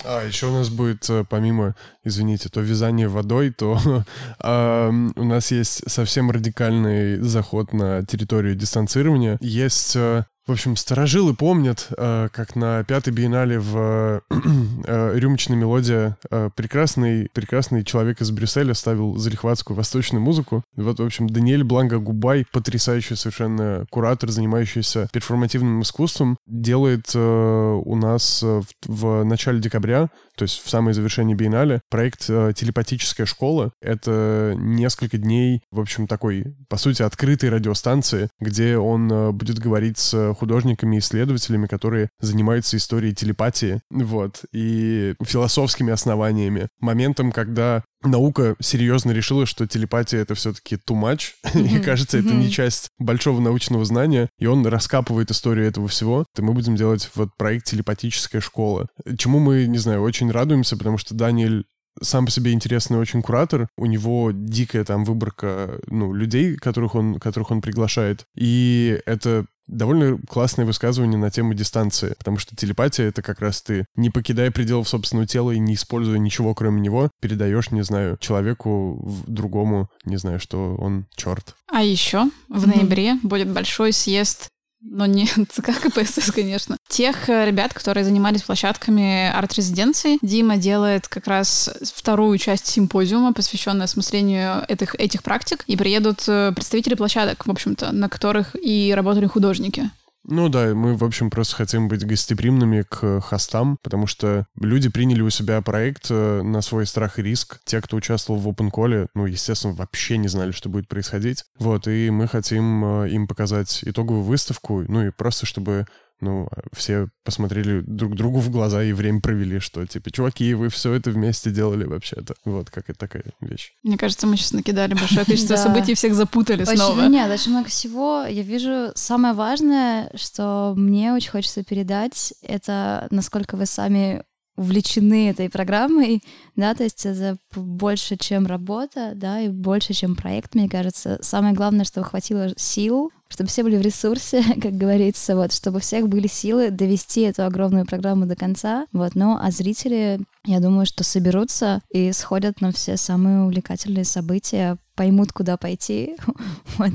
А, еще у нас будет, э, помимо, извините, то вязание водой, то эм, у нас есть совсем радикальный заход на территорию дистанцирования. Есть э, в общем, старожилы помнят, э, как на пятой биеннале в э, «Рюмочная мелодия» э, прекрасный, прекрасный человек из Брюсселя ставил залихватскую восточную музыку. Вот, в общем, Даниэль Бланга Губай, потрясающий совершенно куратор, занимающийся перформативным искусством, делает у нас в начале декабря, то есть в самое завершение биеннале, проект э, «Телепатическая школа». Это несколько дней, в общем, такой, по сути, открытой радиостанции, где он э, будет говорить с художниками и исследователями, которые занимаются историей телепатии, вот, и философскими основаниями. Моментом, когда наука серьезно решила, что телепатия — это все-таки too much, и кажется, это не часть большого научного знания, и он раскапывает историю этого всего. И мы будем делать вот проект «Телепатическая школа», чему мы, не знаю, очень радуемся, потому что Даниэль сам по себе интересный очень куратор. У него дикая там выборка, ну, людей, которых он, которых он приглашает. И это довольно классное высказывание на тему дистанции, потому что телепатия — это как раз ты, не покидая пределов собственного тела и не используя ничего, кроме него, передаешь, не знаю, человеку другому, не знаю, что он черт. А еще в ноябре будет большой съезд но не ЦК КПСС, конечно. Тех э, ребят, которые занимались площадками арт-резиденции, Дима делает как раз вторую часть симпозиума, посвященную осмыслению этих, этих практик, и приедут э, представители площадок, в общем-то, на которых и работали художники. Ну да, мы, в общем, просто хотим быть гостеприимными к хостам, потому что люди приняли у себя проект э, на свой страх и риск. Те, кто участвовал в Open Call, ну, естественно, вообще не знали, что будет происходить. Вот, и мы хотим э, им показать итоговую выставку, ну и просто чтобы ну, все посмотрели друг другу в глаза и время провели, что, типа, чуваки, вы все это вместе делали вообще-то. Вот, как это такая вещь. Мне кажется, мы сейчас накидали большое количество событий, всех запутали снова. нет, очень много всего. Я вижу, самое важное, что мне очень хочется передать, это насколько вы сами увлечены этой программой, да, то есть это больше, чем работа, да, и больше, чем проект, мне кажется. Самое главное, чтобы хватило сил, чтобы все были в ресурсе, как говорится, вот, чтобы у всех были силы довести эту огромную программу до конца, вот, ну, а зрители, я думаю, что соберутся и сходят на все самые увлекательные события, поймут, куда пойти, вот,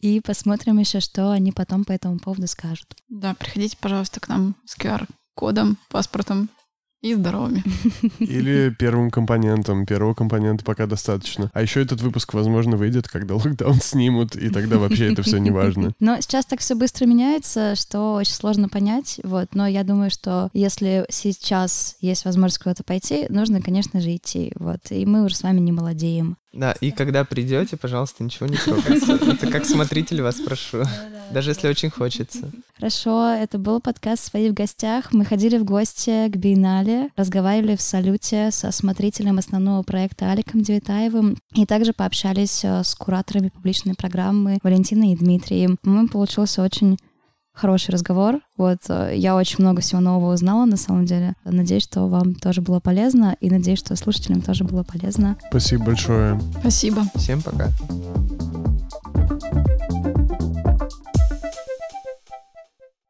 и посмотрим еще, что они потом по этому поводу скажут. Да, приходите, пожалуйста, к нам с QR-кодом, паспортом и здоровыми. Или первым компонентом. Первого компонента пока достаточно. А еще этот выпуск, возможно, выйдет, когда локдаун снимут, и тогда вообще это все не важно. Но сейчас так все быстро меняется, что очень сложно понять, вот, но я думаю, что если сейчас есть возможность куда-то пойти, нужно, конечно же, идти, вот, и мы уже с вами не молодеем. Да, и когда придете, пожалуйста, ничего не трогайте. Это как смотритель вас прошу. Даже если очень хочется. Хорошо, это был подкаст «Свои в гостях». Мы ходили в гости к Биеннале, разговаривали в салюте со смотрителем основного проекта Аликом Девятаевым и также пообщались э, с кураторами публичной программы Валентиной и Дмитрием. По-моему, получился очень хороший разговор. Вот э, я очень много всего нового узнала на самом деле. Надеюсь, что вам тоже было полезно, и надеюсь, что слушателям тоже было полезно. Спасибо большое. Спасибо. Всем пока.